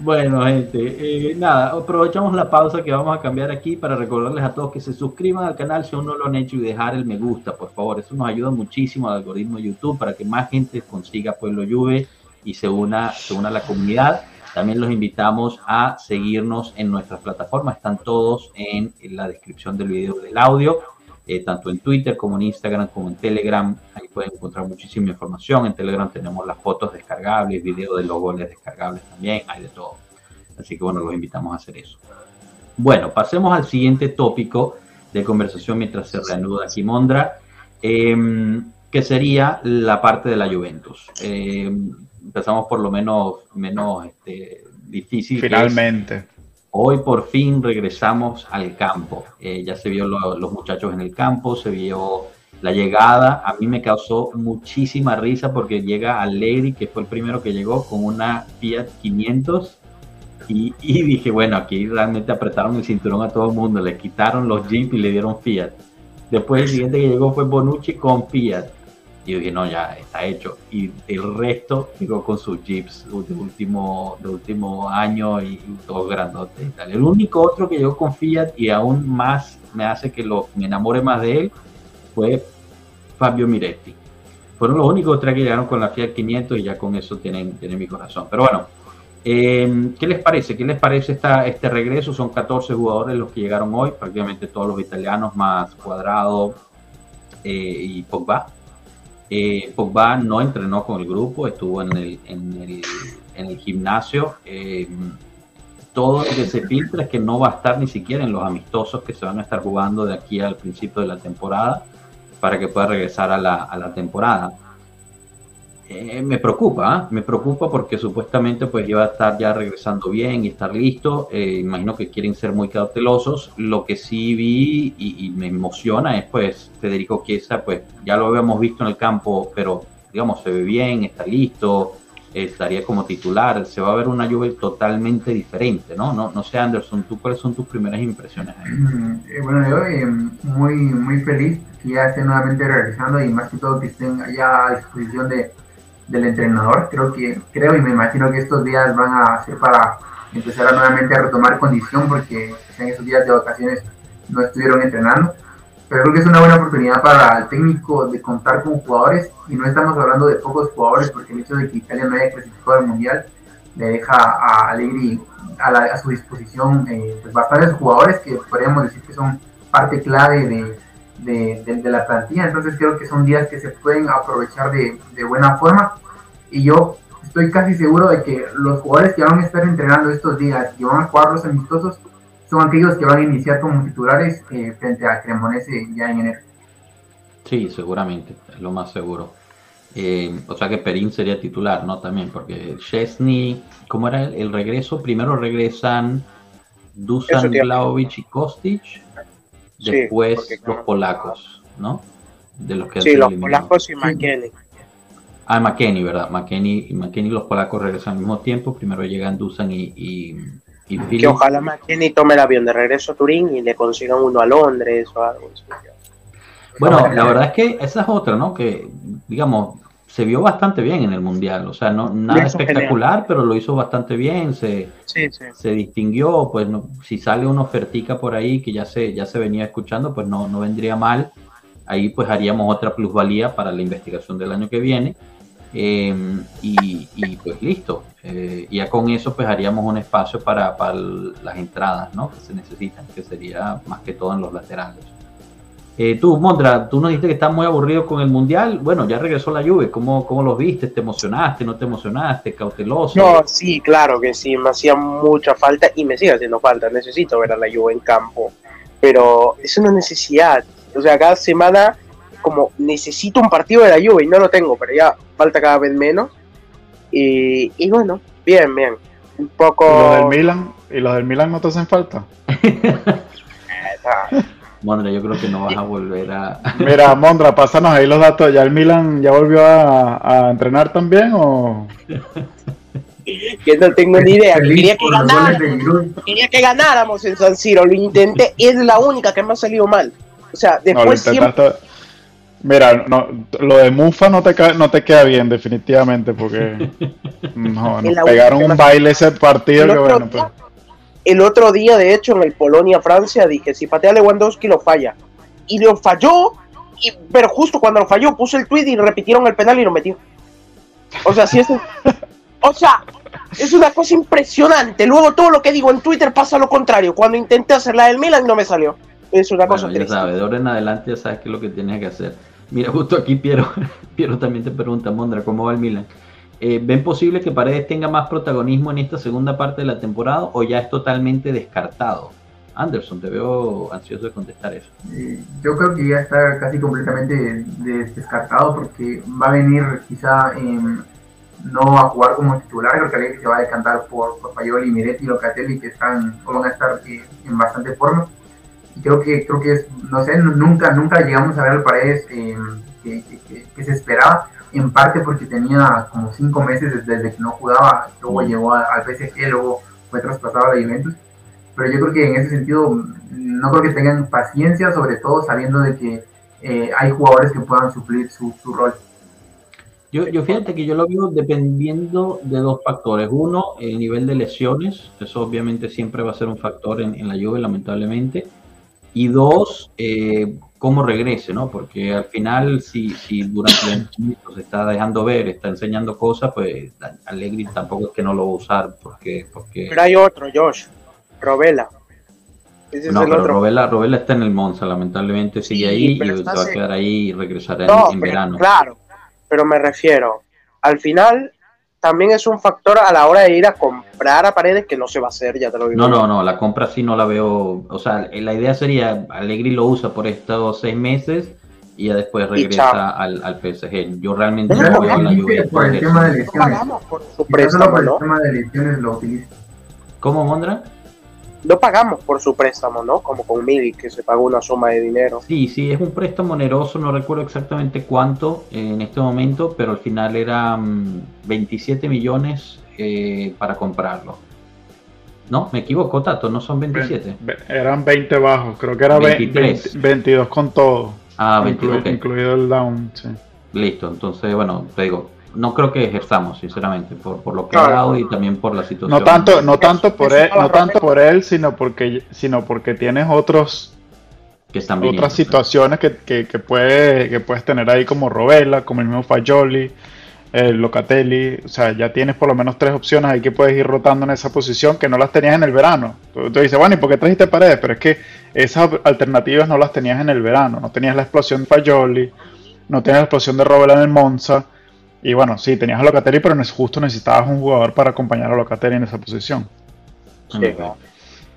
Bueno, gente, eh, nada, aprovechamos la pausa que vamos a cambiar aquí para recordarles a todos que se suscriban al canal si aún no lo han hecho y dejar el me gusta, por favor. Eso nos ayuda muchísimo al algoritmo de YouTube para que más gente consiga Pueblo Juve y se una, se una a la comunidad. También los invitamos a seguirnos en nuestras plataformas, están todos en la descripción del video del audio eh, tanto en Twitter como en Instagram como en Telegram. Pueden encontrar muchísima información. En Telegram tenemos las fotos descargables, videos de los goles descargables también, hay de todo. Así que bueno, los invitamos a hacer eso. Bueno, pasemos al siguiente tópico de conversación mientras se reanuda aquí Mondra, em, que sería la parte de la Juventus. Em, empezamos por lo menos, menos este, difícil. Finalmente. Hoy por fin regresamos al campo. Eh, ya se vio los muchachos en el campo, se vio la llegada. A mí me causó muchísima risa porque llega Allegri, que fue el primero que llegó con una Fiat 500 Y, dije, bueno, aquí realmente apretaron el cinturón a todo el mundo, le quitaron los Jeep y le dieron Fiat. Después el siguiente que llegó fue Bonucci con Fiat. Y dije, no, ya está hecho. Y el resto llegó con sus Jeeps de último, de último año y, todos grandotes y tal. El único otro que llegó con Fiat y aún más me hace que lo, me enamore más de él fue Fabio Miretti. Fueron los únicos tres que llegaron con la Fiat 500 y ya con eso tienen, tienen mi corazón. Pero bueno, eh, ¿qué les parece? ¿Qué les parece esta, este regreso? Son 14 jugadores los que llegaron hoy, prácticamente todos los italianos más Cuadrado eh, y Pogba. Eh, Pogba no entrenó con el grupo, estuvo en el, en el, en el gimnasio. todo lo que se filtra es que no va a estar ni siquiera en los amistosos que se van a estar jugando de aquí al principio de la temporada para que pueda regresar a la, a la temporada. Eh, me preocupa, ¿ah? me preocupa porque supuestamente pues iba a estar ya regresando bien y estar listo. Eh, imagino que quieren ser muy cautelosos. Lo que sí vi y, me emociona es pues Federico Chiesa, pues ya lo habíamos visto en el campo, pero digamos se ve bien, está listo, estaría como titular. Se va a ver una Juve totalmente diferente, ¿no? No, no sé Anderson, ¿tú cuáles son tus primeras impresiones? Mm, eh, bueno, yo muy muy feliz que ya esté nuevamente regresando y más que todo que estén ya a disposición de del entrenador. Creo que, creo y me imagino que estos días van a ser para empezar a nuevamente a retomar condición porque en esos días de vacaciones no estuvieron entrenando. Pero creo que es una buena oportunidad para el técnico de contar con jugadores y no estamos hablando de pocos jugadores porque el hecho de que Italia no haya clasificado al Mundial le deja a Allegri a, a su disposición eh, pues bastantes jugadores que podríamos decir que son parte clave de, de, la plantilla. Entonces creo que son días que se pueden aprovechar de, buena forma. Y yo estoy casi seguro de que los jugadores que van a estar entrenando estos días y van a jugar los amistosos son aquellos que van a iniciar como titulares eh, frente a Cremonese ya en enero. Sí, seguramente, es lo más seguro. Eh, o sea que Perín sería titular, ¿no? También, porque Chesney, ¿cómo era el, regreso? Primero regresan Dusan Vlaovic y Kostic después los polacos, ¿no? De los que sí, los polacos y McKenny. Ah, McKenny, ¿verdad? McKenny y McKenny los polacos regresan al mismo tiempo. Primero llegan Dusan y, y, Que ojalá McKenny tome el avión de regreso a Turín y le consigan uno a Londres o algo. Bueno, la verdad es que esa es otra, ¿no? Que, digamos, se vio bastante bien en el mundial, o sea, no nada espectacular, pero lo hizo bastante bien, se, se distinguió, pues si sale una ofertica por ahí que ya se, ya se venía escuchando, pues no, no vendría mal, ahí pues haríamos otra plusvalía para la investigación del año que viene, em, y, pues listo, eh, ya con eso pues haríamos un espacio para, para las entradas, ¿no? Que se necesitan, que sería más que todo en los laterales. Eh, tú, Mondra, tú nos dijiste que estás muy aburrido con el Mundial. Bueno, ya regresó la lluvia. ¿Cómo, ¿Cómo lo viste? ¿Te emocionaste? ¿No te emocionaste? ¿Cauteloso? No, sí, claro que sí. Me hacía mucha falta y me sigue haciendo falta. Necesito ver a la lluvia en campo. Pero es una necesidad. O sea, cada semana como necesito un partido de la lluvia y no lo tengo, pero ya falta cada vez menos. Y, y bueno, bien, bien. Un poco... ¿Y los del Milan? ¿Y los del Milan no te hacen falta? [LAUGHS] Mondra, yo creo que no vas a volver a. [LAUGHS] Mira, Mondra, pásanos ahí los datos. ¿Ya el Milan ya volvió a, entrenar también o.? que no tengo ni idea. Quería que, ganáramos, quería que ganáramos en San Siro. Lo intenté es la única que me ha salido mal. O sea, después siempre. Mira, no, lo de Mufa no te, no te queda bien, definitivamente, porque [LAUGHS] no, nos pegaron un baile ese partido que bueno. Pues. El otro día, de hecho, en el Polonia-Francia, dije, si patea Lewandowski lo falla. Y lo falló, y, pero justo cuando lo falló, puse el tweet y repitieron el penal y lo metió. O sea, si es... [LAUGHS] o sea, es una cosa impresionante. Luego todo lo que digo en Twitter pasa lo contrario. Cuando intenté hacer la del Milan no me salió. Es una cosa ya sabes, de ahora en adelante ya sabes qué es lo que tienes que hacer. Mira, justo aquí Piero, [LAUGHS] Piero también te pregunta, Mondra, ¿cómo va el Milan? Eh, ¿Ven posible que Paredes tenga más protagonismo en esta segunda parte de la temporada o ya es totalmente descartado? Anderson, te veo ansioso de contestar eso. yo creo que ya está casi completamente descartado porque va a venir quizá no a jugar como titular, creo que se va a decantar por, por Payoli, Miretti y Locatelli que están, van a estar eh, en bastante forma. Creo que, creo que es, no sé, nunca, nunca llegamos a ver al Paredes eh, que se esperaba en parte porque tenía como cinco meses desde que no jugaba, luego llegó al PSG, luego fue traspasado a la Juventus. Pero yo creo que en ese sentido no creo que tengan paciencia, sobre todo sabiendo de que eh, hay jugadores que puedan suplir su, su rol. Yo, yo fíjate que yo lo veo dependiendo de dos factores. Uno, el nivel de lesiones. Eso obviamente siempre va a ser un factor en, en la lluvia, lamentablemente. Y dos, eh, cómo regrese, ¿no? Porque al final, si, si durante el se está dejando ver, está enseñando cosas, pues Allegri tampoco es que no lo va a usar. Porque, porque... Pero hay otro, Josh. Robela. no, pero Robela, Robela, está en el Monza, lamentablemente sigue ahí y se va a quedar ahí y regresará en, verano. Claro, pero me refiero, al final también es un factor a la hora de ir a comprar a paredes que no se va a hacer, ya te lo digo. No, no, no, la compra sí no la veo. O sea, la idea sería, Allegri lo usa por estos seis meses y ya después regresa al, al, PSG. Yo realmente no, no veo la lluvia. Por el tema de lesiones. Por su préstamo, por el tema de lesiones lo utiliza. ¿Cómo, Mondra? No pagamos por su préstamo, ¿no? Como con Mili, que se pagó una suma de dinero. Sí, sí, es un préstamo oneroso, no recuerdo exactamente cuánto en este momento, pero al final eran 27 millones eh, para comprarlo. No, me equivoco, Tato, no son 27. eran 20 bajos, creo que era 22 con todo. Ah, 22. Incluido el down, sí. Listo, entonces, bueno, te digo, no creo que ejerzamos, sinceramente, por, por lo que ha dado y también por la situación. No tanto, no tanto por él, no tanto por él, sino porque, sino porque tienes otros que están otras situaciones que, que, que, puede, que puedes tener ahí como Robela, como el mismo Fajoli, el Locatelli, o sea, ya tienes por lo menos tres opciones ahí que puedes ir rotando en esa posición que no las tenías en el verano. Tú, dices, bueno, ¿y por qué trajiste paredes? Pero es que esas alternativas no las tenías en el verano, no tenías la explosión de Fajoli, no tenías la explosión de Robela en el Monza y bueno, sí, tenías a Locatelli, pero no es justo necesitabas un jugador para acompañar a Locatelli en esa posición. Sí. Bueno,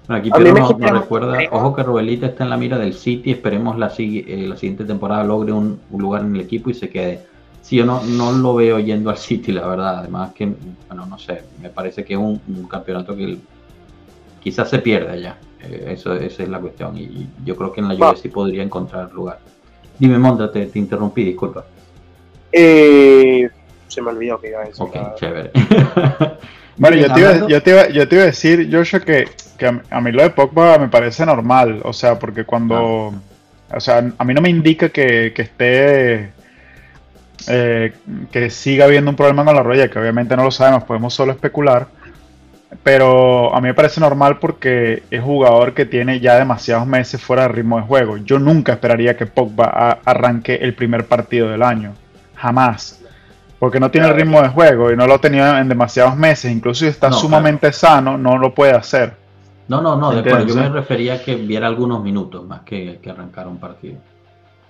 aquí Pedro nos, recuerda, ojo que Robelita está en la mira del City, esperemos la, eh, la siguiente temporada logre un, lugar en el equipo y se quede. Sí, yo no, no lo veo yendo al City, la verdad. Además que, bueno, no sé, me parece que es un, campeonato que quizás se pierda ya. Eh, eso, esa es la cuestión. Y, yo creo que en la lluvia sí podría encontrar lugar. Dime, Monda, te interrumpí, disculpa. Eh, se me olvidó que iba a decir. Ok, chévere. [LAUGHS] bueno, yo te, iba, yo, te iba, yo te iba a decir, Joshua, que, que a mí lo de Pogba me parece normal. O sea, porque cuando. O sea, a mí no me indica que, que esté. Eh, que siga habiendo un problema con la rodilla, que obviamente no lo sabemos, podemos solo especular. Pero a mí me parece normal porque es jugador que tiene ya demasiados meses fuera de ritmo de juego. Yo nunca esperaría que Pogba arranque el primer partido del año jamás. Porque no tiene el ritmo de juego y no lo ha tenido en demasiados meses. Incluso si está sumamente sano, no lo puede hacer. No, no, no. Después yo me refería a que viera algunos minutos más que, que arrancar un partido.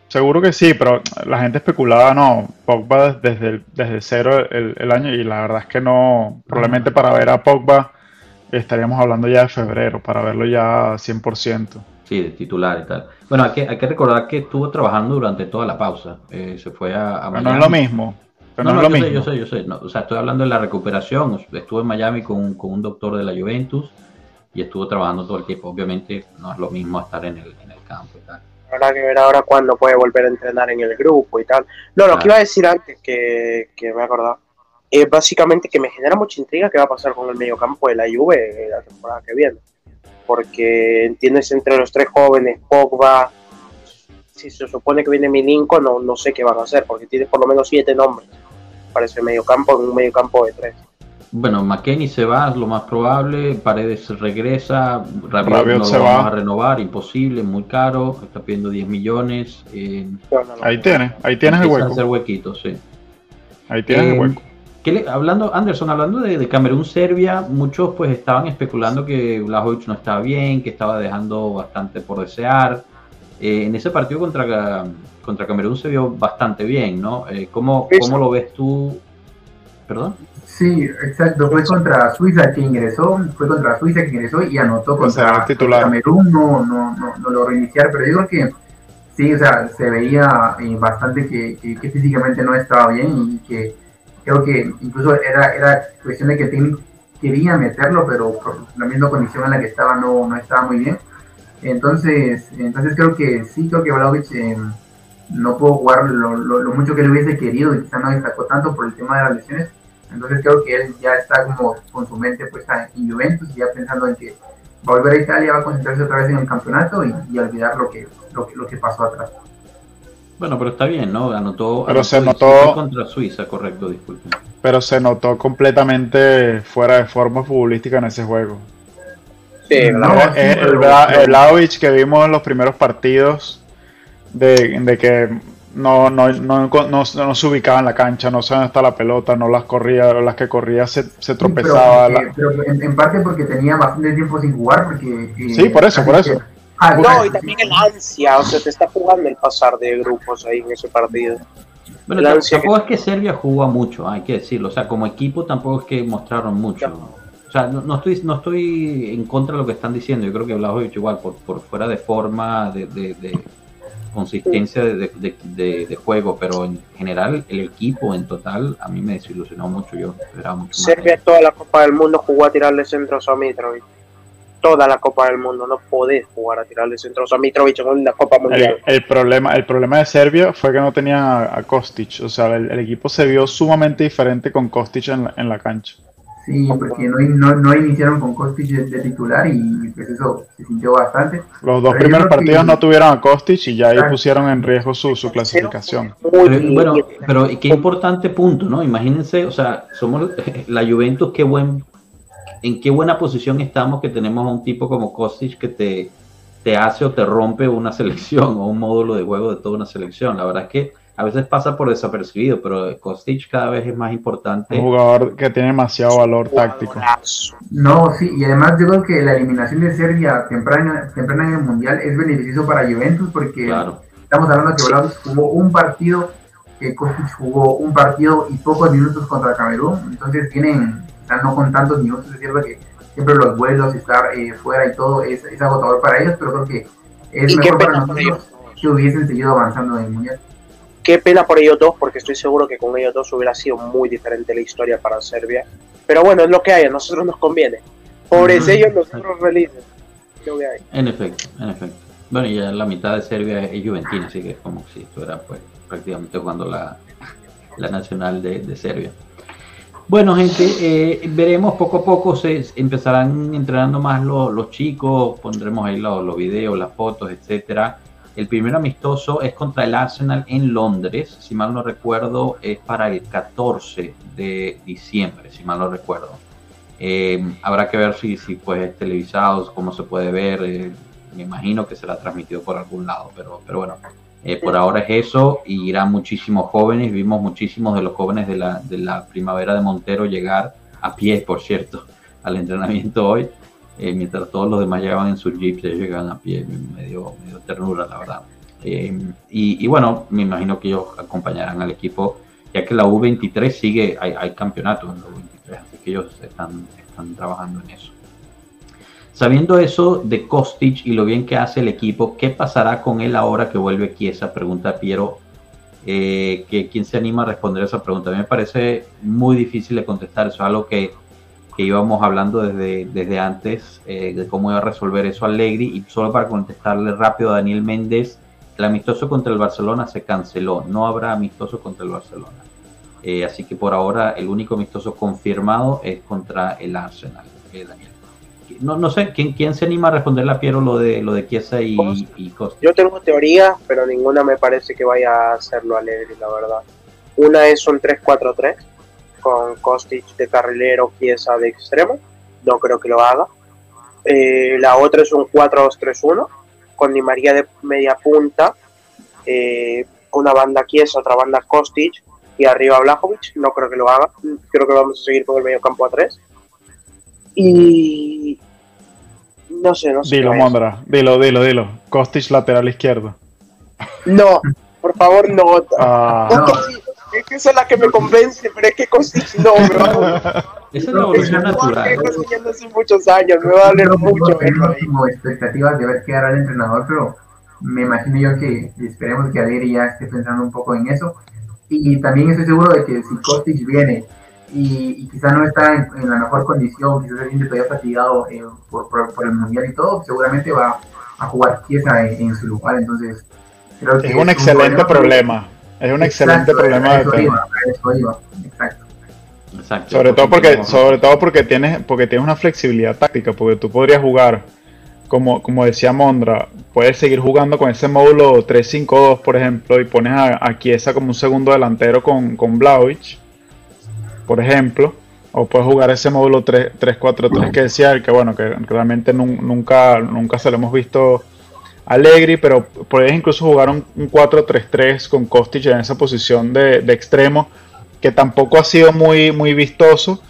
Seguro que sí, pero la gente especulaba, no, Pogba desde, desde cero el, año y la verdad es que no, probablemente para ver a Pogba estaríamos hablando ya de febrero, para verlo ya 100%. Sí, de titular y tal. Bueno, hay que, hay que recordar que estuvo trabajando durante toda la pausa. Eh, se fue a, Miami. no es lo mismo. no, no, es lo yo mismo. sé, yo sé, yo sé. o sea, estoy hablando de la recuperación. Estuve en Miami con, con, un doctor de la Juventus y estuvo trabajando todo el tiempo. Obviamente no es lo mismo estar en el, en el campo y tal. Habrá que ver ahora cuándo puede volver a entrenar en el grupo y tal. No, lo que iba a decir antes, que, que me he acordado, es básicamente que me genera mucha intriga qué va a pasar con el mediocampo de la Juve la temporada que viene porque entiendes entre los tres jóvenes, Pogba, si se supone que viene Milinko, no, no sé qué van a hacer, porque tiene por lo menos siete nombres para ese mediocampo en un mediocampo de tres. Bueno, McKenny se va, es lo más probable. Paredes regresa. Rabiot, no se lo va. a renovar, imposible, muy caro. Está pidiendo 10 millones. Eh, ahí tienes, ahí tienes el hueco. hacer huequitos, sí. Ahí tienes el hablando, Anderson, hablando de, Camerún-Serbia, muchos pues estaban especulando que Vlahovic no estaba bien, que estaba dejando bastante por desear. Eh, en ese partido contra, contra Camerún se vio bastante bien, ¿no? Eh, ¿cómo, ¿Cómo lo ves tú? ¿Perdón? Sí, exacto. Fue contra Suiza que ingresó, fue contra Suiza que ingresó y anotó contra, Camerún, no, no, no, no lo reiniciar, pero yo creo que sí, o sea, se veía eh, bastante que, que físicamente no estaba bien y que creo que incluso era, era cuestión de que Tim quería meterlo, pero por la misma condición en la que estaba no, no estaba muy bien. Entonces, entonces creo que sí, creo que Vlaovic eh, no pudo jugar lo, lo, mucho que le hubiese querido y quizá no destacó tanto por el tema de las lesiones, Entonces creo que él ya está como con su mente puesta en Juventus, ya pensando en que va a volver a Italia, va a concentrarse otra vez en el campeonato y, olvidar lo que, lo que, pasó atrás. Bueno, pero está bien, ¿no? Anotó, pero se notó contra Suiza, correcto, disculpen. Pero se notó completamente fuera de forma futbolística en ese juego. Sí, el, el, que vimos en los primeros partidos de, de que no, no, no, no, se ubicaba en la cancha, no sabía dónde está la pelota, no las corría, las que corría se, se tropezaba. pero, en, parte porque tenía bastante tiempo sin jugar, porque... Eh, sí, por eso, por eso. Ah, no, y también el ansia, o sea, te está jugando el pasar de grupos ahí en ese partido. Bueno, tampoco es que Serbia jugó mucho, hay que decirlo, o sea, como equipo tampoco es que mostraron mucho. O sea, no, estoy, no estoy en contra de lo que están diciendo, yo creo que Blajovic igual, por, por fuera de forma, de, de consistencia de, juego, pero en general el equipo en total a mí me desilusionó mucho. Yo esperaba mucho Serbia toda la Copa del Mundo jugó a tirarle centros a Mitrovic. Toda la Copa del Mundo, no podés jugar a tirarle centros a Mitrovic en la Copa Mundial. El, problema, el problema de Serbia fue que no tenía a Kostic, o sea, el, equipo se vio sumamente diferente con Kostic en en la cancha. Sí, porque no, no, iniciaron con Kostic de, titular y pues eso se sintió bastante. Los dos primeros partidos no tuvieron a Kostic y ya ahí pusieron en riesgo su, su clasificación. bueno, pero qué importante punto, ¿no? Imagínense, o sea, somos [LAUGHS] la Juventus, qué buen, en qué buena posición estamos que tenemos a un tipo como Kostic que te, te hace o te rompe una [LAUGHS] selección o un módulo de juego de toda una selección. La verdad es que a veces pasa por desapercibido, pero Kostic cada vez es más importante. Un jugador que tiene demasiado valor táctico. No, sí, y además yo creo que la eliminación de Serbia temprana, temprana en el Mundial es beneficioso para Juventus porque estamos hablando de que Vlahovic jugó un partido, que Kostic jugó un partido y pocos minutos contra Camerún, entonces tienen, no con tantos minutos, es cierto que siempre los vuelos, estar eh, fuera y todo es, es, agotador para ellos, pero creo que es mejor para nosotros que hubiesen seguido avanzando en el Mundial. Qué pena por ellos dos, porque estoy seguro que con ellos dos hubiera sido muy diferente la historia para Serbia. Pero bueno, es lo que hay, a nosotros nos conviene. Pobres ellos, nosotros felices. En efecto, en efecto. Bueno, y ya la mitad de Serbia es Juventina, así que es como si estuviera pues, prácticamente jugando la, la nacional de, Serbia. Bueno, gente, eh, veremos poco a poco, se empezarán entrenando más los, chicos, pondremos ahí los, los videos, las fotos, etcétera. El primer amistoso es contra el Arsenal en Londres, si mal no recuerdo, es para el 14 de diciembre, si mal no recuerdo. Eh, habrá que ver si, si pues es televisado, cómo se puede ver. Eh, me imagino que será transmitido por algún lado, pero, pero bueno, eh, por ahora es eso y irán muchísimos jóvenes. Vimos muchísimos de los jóvenes de la, de la primavera de Montero llegar a pie, por cierto, [LAUGHS] al entrenamiento hoy. Eh, mientras todos los demás llegaban en sus jeeps, ellos llegaban a pie, me dio, ternura, la verdad. Eh, y, bueno, me imagino que ellos acompañarán al equipo, ya que la U23 sigue, hay, hay campeonato en la U23, así que ellos están, están trabajando en eso. Sabiendo eso de Kostic y lo bien que hace el equipo, ¿qué pasará con él ahora que vuelve Chiesa? Pregunta Piero. Eh, que quién se anima a responder esa pregunta. A mí me parece muy difícil de contestar. Eso es algo que que íbamos hablando desde, desde antes eh, de cómo iba a resolver eso Allegri y solo para contestarle rápido a Daniel Méndez, el amistoso contra el Barcelona se canceló, no habrá amistoso contra el Barcelona. Eh, así que por ahora el único amistoso confirmado es contra el Arsenal, Daniel. No, no sé, ¿quién, ¿quién se anima a responderle a Piero lo de, lo de Chiesa y, y Costa? Yo tengo teorías, pero ninguna me parece que vaya a hacerlo Allegri, la verdad. Una es un 3-4-3, con Kostic de carrilero, Chiesa de extremo. No creo que lo haga. Eh, la otra es un 4-2-3-1 con Di María de media punta, eh, una banda Chiesa, otra banda Kostic y arriba Blajovic. No creo que lo haga. Creo que vamos a seguir con el medio campo a 3. Y no sé, no sé. Dilo, Mondra, dilo, dilo, dilo. Kostic lateral izquierdo. No, por favor, no. Ah. Es que esa es la que me convence, pero es que Kostic no, a... Esa es la evolución natural. hace muchos años, me va a doler mucho. Tengo expectativas de ver qué hará el entrenador, pero me imagino yo que esperemos que Alegre ya esté pensando un poco en eso. Y, también estoy seguro de que si Kostic viene y, quizá no está en, la mejor condición, quizás se siente todavía fatigado eh, por, por, el mundial y todo, seguramente va a jugar pieza en, su lugar. Entonces, creo que es un excelente problema. Es un excelente problema de Exacto. Exacto. Sobre todo porque, sobre todo porque tienes, porque tienes una flexibilidad táctica, porque tú podrías jugar, como, como decía Mondra, puedes seguir jugando con ese módulo 3-5-2, por ejemplo, y pones a, a Chiesa como un segundo delantero con, con por ejemplo, o puedes jugar ese módulo 3-4-3 que decía, que bueno, que realmente nunca, nunca se lo hemos visto Allegri, pero puedes incluso jugar un, 4-3-3 con Kostic en esa posición de, extremo, que tampoco ha sido muy, muy vistoso,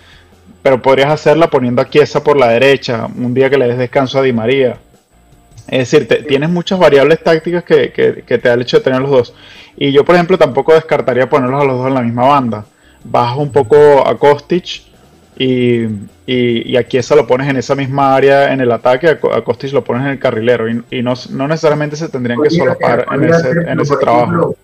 pero podrías hacerla poniendo a Chiesa por la derecha, un día que le des descanso a Di María. Es decir, tienes muchas variables tácticas que, que, te da el hecho de tener los dos. Y yo, por ejemplo, tampoco descartaría ponerlos a los dos en la misma banda. Bajas un poco a Kostic y, y, aquí eso lo pones en esa misma área en el ataque, a Costis lo pones en el carrilero y, no, no, necesariamente se tendrían que solapar en ese, en ese trabajo.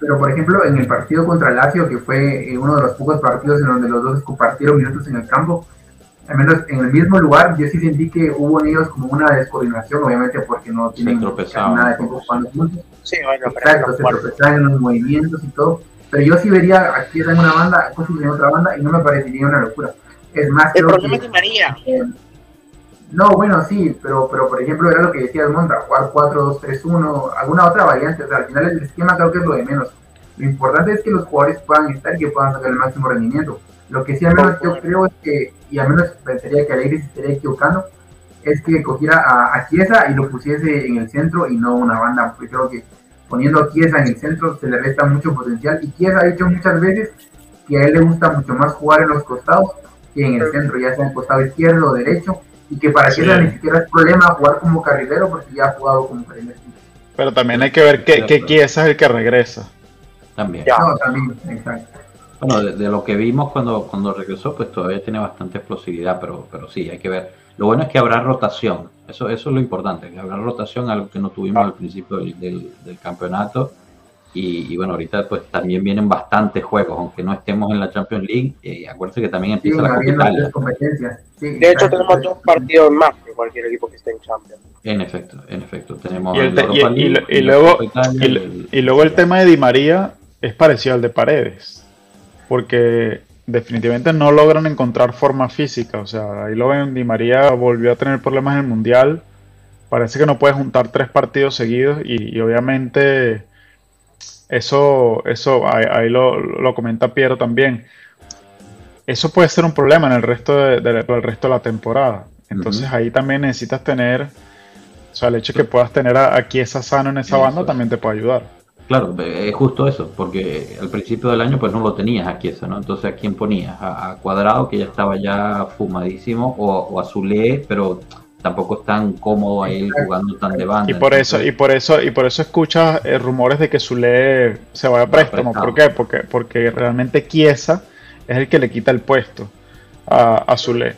pero por ejemplo, en el partido contra Lazio, que fue eh, uno de los pocos partidos en donde los dos compartieron minutos en el campo, al menos en el mismo lugar, yo sí sentí que hubo en ellos como una descoordinación, obviamente porque no tienen nada de tiempo jugando juntos. Sí, bueno, Exacto, se tropezaban en los movimientos y todo. Pero yo sí vería aquí en una banda, Costis en otra banda, y no me parecería una locura. Es más, el problema de María. Eh, no, bueno, sí, pero, pero por ejemplo era lo que decía Monta, jugar 4-2-3-1, alguna otra variante. O sea, al final el esquema creo que es lo de menos. Lo importante es que los jugadores puedan estar y que puedan sacar el máximo rendimiento. Lo que sí al menos yo creo es que, y al menos pensaría que Alegre se estaría equivocando, es que cogiera a, a Chiesa y lo pusiese en el centro y no una banda, porque creo que poniendo a Chiesa en el centro se le resta mucho potencial y Chiesa ha dicho muchas veces que a él le gusta mucho más jugar en los costados en el centro, ya sea en costado izquierdo o derecho, y que para que ni siquiera es problema jugar como carrilero porque ya ha jugado como carrilero. Pero también hay que ver qué, qué Chiesa es el que regresa. También. No, también, exacto. Bueno, de, lo que vimos cuando, cuando regresó, pues todavía tiene bastante explosividad, pero, pero sí, hay que ver. Lo bueno es que habrá rotación, eso, eso es lo importante, que habrá rotación, algo que no tuvimos ah. al principio del, del campeonato y, bueno, ahorita pues también vienen bastantes juegos, aunque no estemos en la Champions League. Eh, acuérdense que también empieza la competencia. de hecho, tenemos dos partidos más que cualquier equipo que esté en Champions. En efecto, en efecto. Tenemos y, y, luego, y, luego el tema de Di María es parecido al de Paredes, porque definitivamente no logran encontrar forma física. O sea, ahí lo ven, Di María volvió a tener problemas en el Mundial. Parece que no puede juntar tres partidos seguidos y obviamente eso, eso ahí, lo, comenta Piero también. Eso puede ser un problema en el resto de, resto de la temporada. Entonces ahí también necesitas tener, o sea, el hecho de que puedas tener aquí esa sano en esa banda también te puede ayudar. Claro, es justo eso, porque al principio del año pues no lo tenías aquí eso, ¿no? Entonces a quién ponías, a, Cuadrado que ya estaba ya fumadísimo o, o a Zule, pero tampoco es tan cómodo ahí jugando tan de banda. Y por eso, y por eso, y por eso escuchas eh, rumores de que Zule se vaya a préstamo. ¿Por qué? Porque, porque realmente Chiesa es el que le quita el puesto a, a Zule.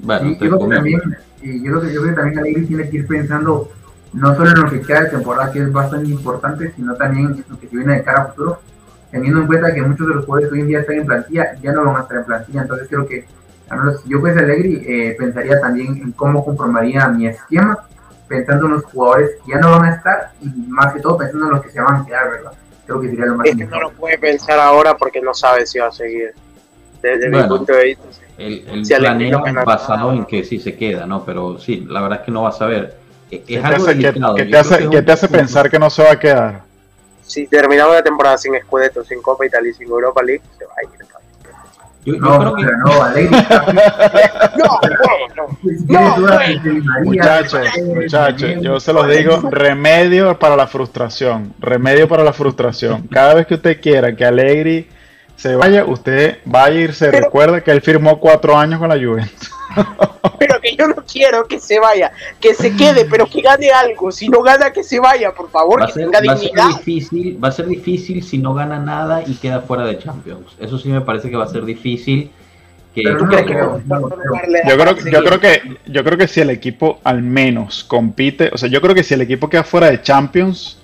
Bueno, y yo creo que también, y yo creo que, también Alegre tiene que ir pensando no solo en lo que queda de temporada, que es bastante importante, sino también en lo que se viene de cara a futuro, teniendo en cuenta que muchos de los jugadores que hoy en día están en plantilla ya no van a estar en plantilla, entonces creo que si yo fuese Alegri, eh, pensaría también en cómo conformaría mi esquema, pensando en los jugadores que ya no van a estar y más que todo pensando en los que se van a quedar, ¿verdad? Creo que sería lo más Es que no lo puede pensar ahora porque no sabe si va a seguir. Desde mi punto de vista, El, el si planeo basado en que sí se queda, ¿no? Pero sí, la verdad es que no va a saber. Es algo hace, que, te hace, que te hace pensar que no se va a quedar? Si terminamos la temporada sin Scudetto, sin Copa Italia y sin Europa League, se va a ir. Yo, no, creo que... no, Alegre. [LAUGHS] no, no, Muchachos, muchachos, yo se los digo, remedio para la frustración, remedio para la frustración. Cada vez que usted quiera que Alegri se vaya, usted va a irse, recuerda que él firmó cuatro años con la Juventus. pero que yo no quiero que se vaya, que se quede, pero que gane algo. Si no gana, que se vaya, por favor, que tenga dignidad. Va a, ser difícil, va a ser difícil si no gana nada y queda fuera de Champions. Eso sí me parece que va a ser difícil. Que, yo, creo, yo creo que yo creo que si el equipo al menos compite, o sea, yo creo que si el equipo queda fuera de Champions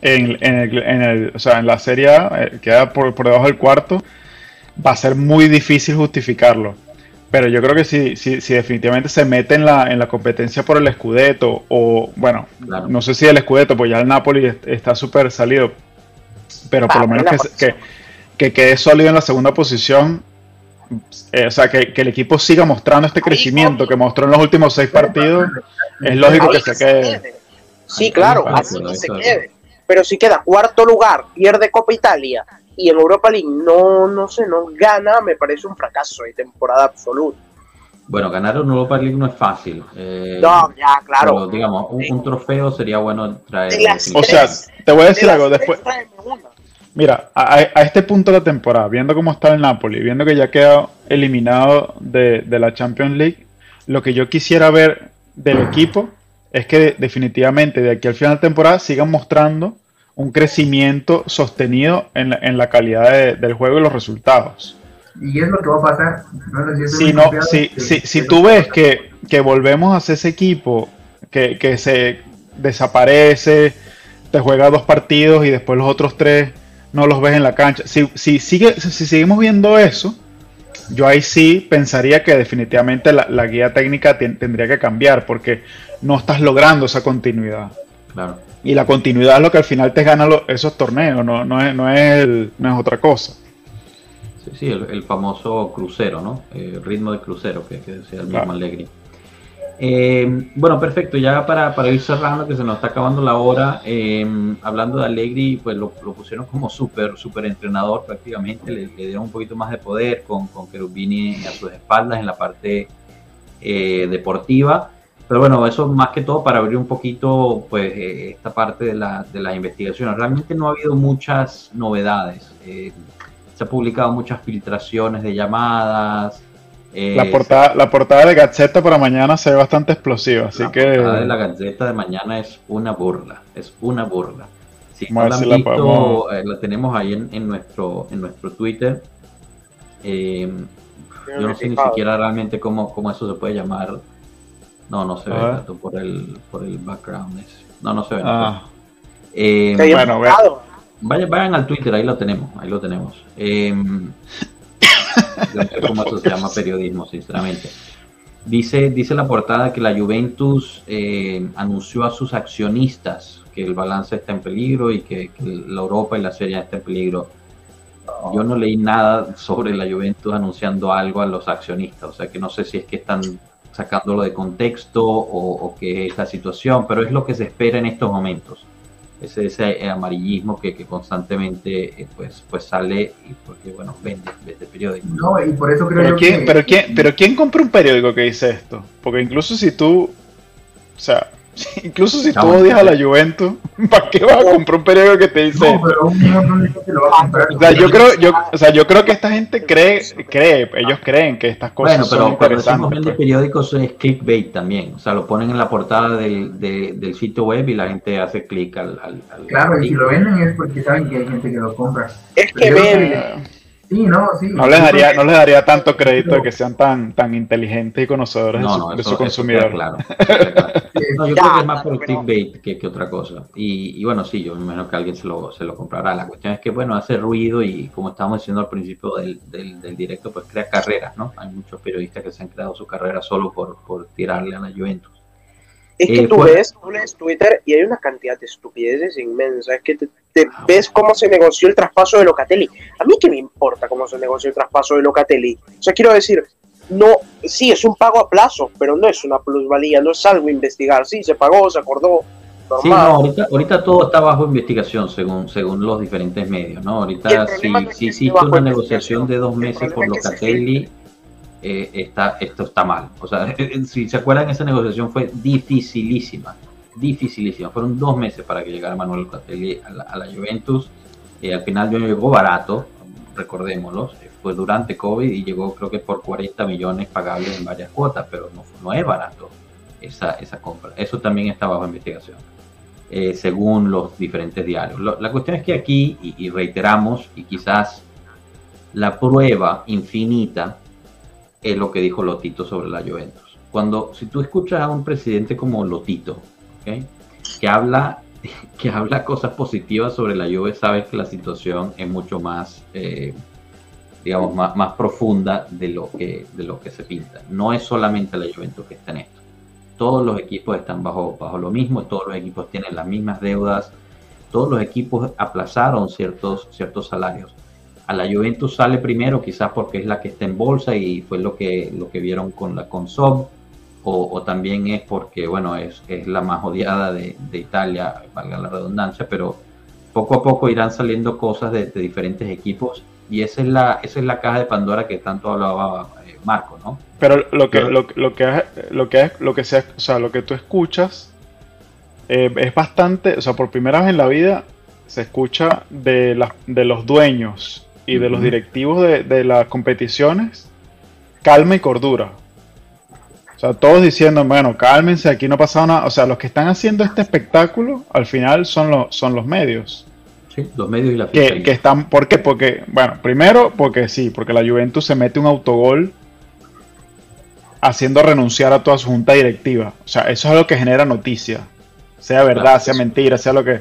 en, el, en, el, o sea, en la Serie A, eh, queda por, por debajo del cuarto, va a ser muy difícil justificarlo. Pero yo creo que si, si, si definitivamente se mete en la, en la competencia por el Scudetto, o bueno, no sé si el Scudetto, pues ya el Napoli está súper salido, pero por lo menos que, que, quede sólido en la segunda posición, eh, o sea, que, el equipo siga mostrando este crecimiento que mostró en los últimos seis partidos, es lógico que se quede. Sí, claro, así se quede. Pero si queda cuarto lugar, pierde Copa Italia y en Europa League no, no sé, no gana, me parece un fracaso de temporada absoluta. Bueno, ganar un Europa League no es fácil. Eh, no, ya, claro. digamos, un, trofeo sería bueno traer. O sea, te voy a decir algo después. Mira, a, este punto de la temporada, viendo cómo está el Napoli, viendo que ya queda eliminado de, de la Champions League, lo que yo quisiera ver del equipo es que definitivamente de aquí al final de temporada sigan mostrando un crecimiento sostenido en la, en la calidad del juego y los resultados. Y es lo que va a pasar. si, no, si, si, si, tú ves que, que, volvemos a ese equipo que, que, se desaparece, te juega dos partidos y después los otros tres no los ves en la cancha. Si, si, sigue, si seguimos viendo eso, yo ahí sí pensaría que definitivamente la, la guía técnica tendría que cambiar porque no estás logrando esa continuidad. Y la continuidad es lo que al final te gana esos torneos, no, no, es, no, es no es otra cosa. Sí, sí, el, famoso crucero, ¿no? El eh, ritmo de crucero, que, que decía el mismo Alegre. Eh, bueno, perfecto, ya para, para, ir cerrando, que se nos está acabando la hora, eh, hablando de Allegri, pues lo, pusieron como súper, súper entrenador prácticamente, le, dieron un poquito más de poder con, con Cherubini a sus espaldas en la parte deportiva. Pero bueno, eso más que todo para abrir un poquito pues eh, esta parte de, la, de las investigaciones. Realmente no ha habido muchas novedades. Eh, se ha publicado muchas filtraciones de llamadas. Eh, la, portada, la portada de Gaceta para mañana se ve bastante explosiva, así que... La portada de la Gaceta de mañana es una burla, es una burla. Si no la, han visto, la, tenemos ahí en, en, nuestro, en nuestro Twitter. yo no sé ni siquiera realmente cómo, cómo eso se puede llamar no, no se ve tanto por el, por el background. No, no se ve. Ah. Eh, bueno, vayan, vayan al Twitter, ahí lo tenemos, ahí lo tenemos. [COUGHS] Eh, no sé cómo eso se llama periodismo, sinceramente. Dice, dice la portada que la Juventus eh, anunció a sus accionistas que el balance está en peligro y que, la Europa y la Serie está en peligro. Yo no leí nada sobre la Juventus anunciando algo a los accionistas, o sea que no sé si es que están sacándolo de contexto o, que es la situación, pero es lo que se espera en estos momentos. Ese, ese amarillismo que, constantemente eh, pues, pues sale y porque, bueno, vende, vende periódico. No, y por eso creo pero quién, Pero quién, pero ¿quién compra un periódico que dice esto? Porque incluso si tú, o sea, Incluso si tú odias a la Juventus, [LAUGHS] ¿para qué vas a comprar un periódico que te dice? No, pero un montón de gente lo va a comprar. O sea, yo creo, yo, o sea, yo creo que esta gente cree, cree, ellos creen que estas cosas bueno, pero, son interesantes. Pero de periódicos es clickbait también, o sea, lo ponen en la portada del, del sitio web y la gente hace clic al, al, Claro, y si lo venden es porque saben que hay gente que lo compra. Es que venden. Sí, no, sí. No les daría, no les daría tanto crédito de que sean tan, tan inteligentes y conocedores de su, consumidor. Claro. [LAUGHS] no, yo creo que es más por clickbait que, que, otra cosa. Y, y, bueno, sí, yo me imagino que alguien se lo, se lo comprará. La cuestión es que, bueno, hace ruido y como estábamos diciendo al principio del, del, del directo, pues crea carreras, ¿no? Hay muchos periodistas que se han creado su carrera solo por, por tirarle a la Juventus. Es que eh, tú, ves, tú lees Twitter y hay una cantidad de estupideces inmensas. Es que te, ah, ves cómo se negoció el traspaso de Locatelli. A mí qué me importa cómo se negoció el traspaso de Locatelli. O sea, quiero decir, no, sí, es un pago a plazo, pero no es una plusvalía, no es algo a investigar. Sí, se pagó, se acordó. Sí, no, ahorita, ahorita, todo está bajo investigación según, según los diferentes medios, ¿no? Ahorita sí, sí existe una negociación de dos meses por Locatelli eh, está, esto está mal. O sea, [LAUGHS] si se acuerdan, esa negociación fue dificilísima, dificilísima. Fueron dos meses para que llegara Manuel Catelli a la, Juventus. y al final no llegó barato, recordémoslo, fue durante COVID y llegó creo que por 40 millones pagables en varias cuotas, pero no, no es barato esa, esa compra. Eso también está bajo investigación. Eh, según los diferentes diarios. la cuestión es que aquí, y, reiteramos, y quizás la prueba infinita es lo que dijo Lotito sobre la Juventus. Cuando, si tú escuchas a un presidente como Lotito, que habla [LAUGHS] que habla cosas positivas sobre la Juve, sabes que la situación es mucho más, eh, digamos, más, más, profunda de lo, que, de lo que se pinta. No es solamente la Juventus que está en esto. Todos los equipos están bajo, bajo lo mismo, todos los equipos tienen las mismas deudas, todos los equipos aplazaron ciertos, ciertos salarios a la Juventus sale primero, quizás porque es la que está en bolsa y fue lo que, lo que vieron con la Consob, o, también es porque, bueno, es, es la más odiada de, Italia, valga la redundancia, pero poco a poco irán saliendo cosas de, diferentes equipos y esa es la esa es la caja de Pandora que tanto hablaba eh, Marco, ¿no? Pero lo que lo, lo, que lo que es lo que sea, o sea, lo que tú escuchas eh, es bastante, o sea, por primera vez en la vida se escucha de, la, de los dueños y de los directivos de, las competiciones calma y cordura. O sea, todos diciendo, bueno, cálmense, aquí no pasa nada. O sea, los que están haciendo este espectáculo al final son, los son los medios. Sí, los medios y la que, que están, ¿Por qué? Porque, bueno, primero porque sí, porque la Juventus se mete un autogol haciendo renunciar a toda su junta directiva. O sea, eso es lo que genera noticia. Sea verdad, sea mentira, sea lo que...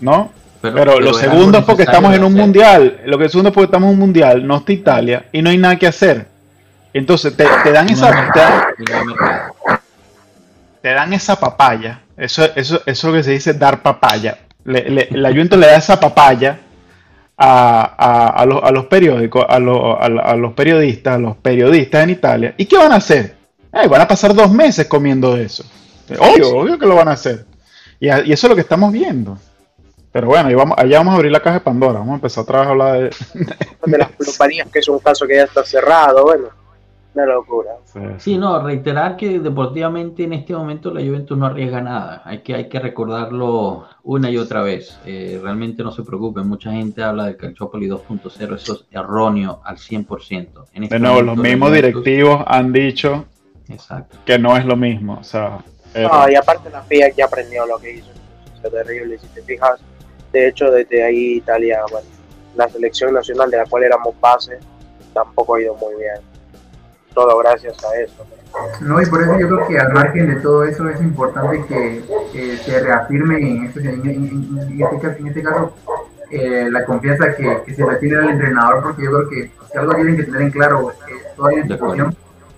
¿No? Pero, lo segundo es porque estamos en un mundial. Lo que segundo es porque estamos en un mundial, no está Italia, y no hay nada que hacer. Entonces te, dan esa. Te dan, esa papaya. Eso, eso, eso es lo que se dice dar papaya. Le, la Juventus le da esa papaya a, a, los, a los, periódicos, a, a, los periodistas, a los periodistas en Italia. ¿Y qué van a hacer? Eh, van a pasar dos meses comiendo eso. Obvio, obvio que lo van a hacer. Y, y eso es lo que estamos viendo. Pero bueno, vamos, allá vamos a abrir la caja de Pandora. Vamos a empezar otra vez a hablar de, [LAUGHS] de las plumanías, que es un caso que ya está cerrado. Bueno, una locura. Sí, no, reiterar que deportivamente en este momento la Juventus no arriesga nada. Hay que, hay que recordarlo una y otra vez. Eh, realmente no se preocupen. Mucha gente habla de Calciopoli 2.0. Eso es erróneo al 100%. En este de nuevo, los mismos directivos han dicho que no es lo mismo. O sea, no, y aparte la FIA ya aprendió lo que hizo. Es terrible. Si te fijas de hecho, desde ahí Italia, bueno, la selección nacional de la cual éramos base, tampoco ha ido muy bien. Todo gracias a eso. No, y por eso yo creo que al margen de todo eso es importante que, se reafirme en este, en, este caso, eh, la confianza que, se le tiene al entrenador, porque yo creo que si algo tienen que tener en claro eh, toda la institución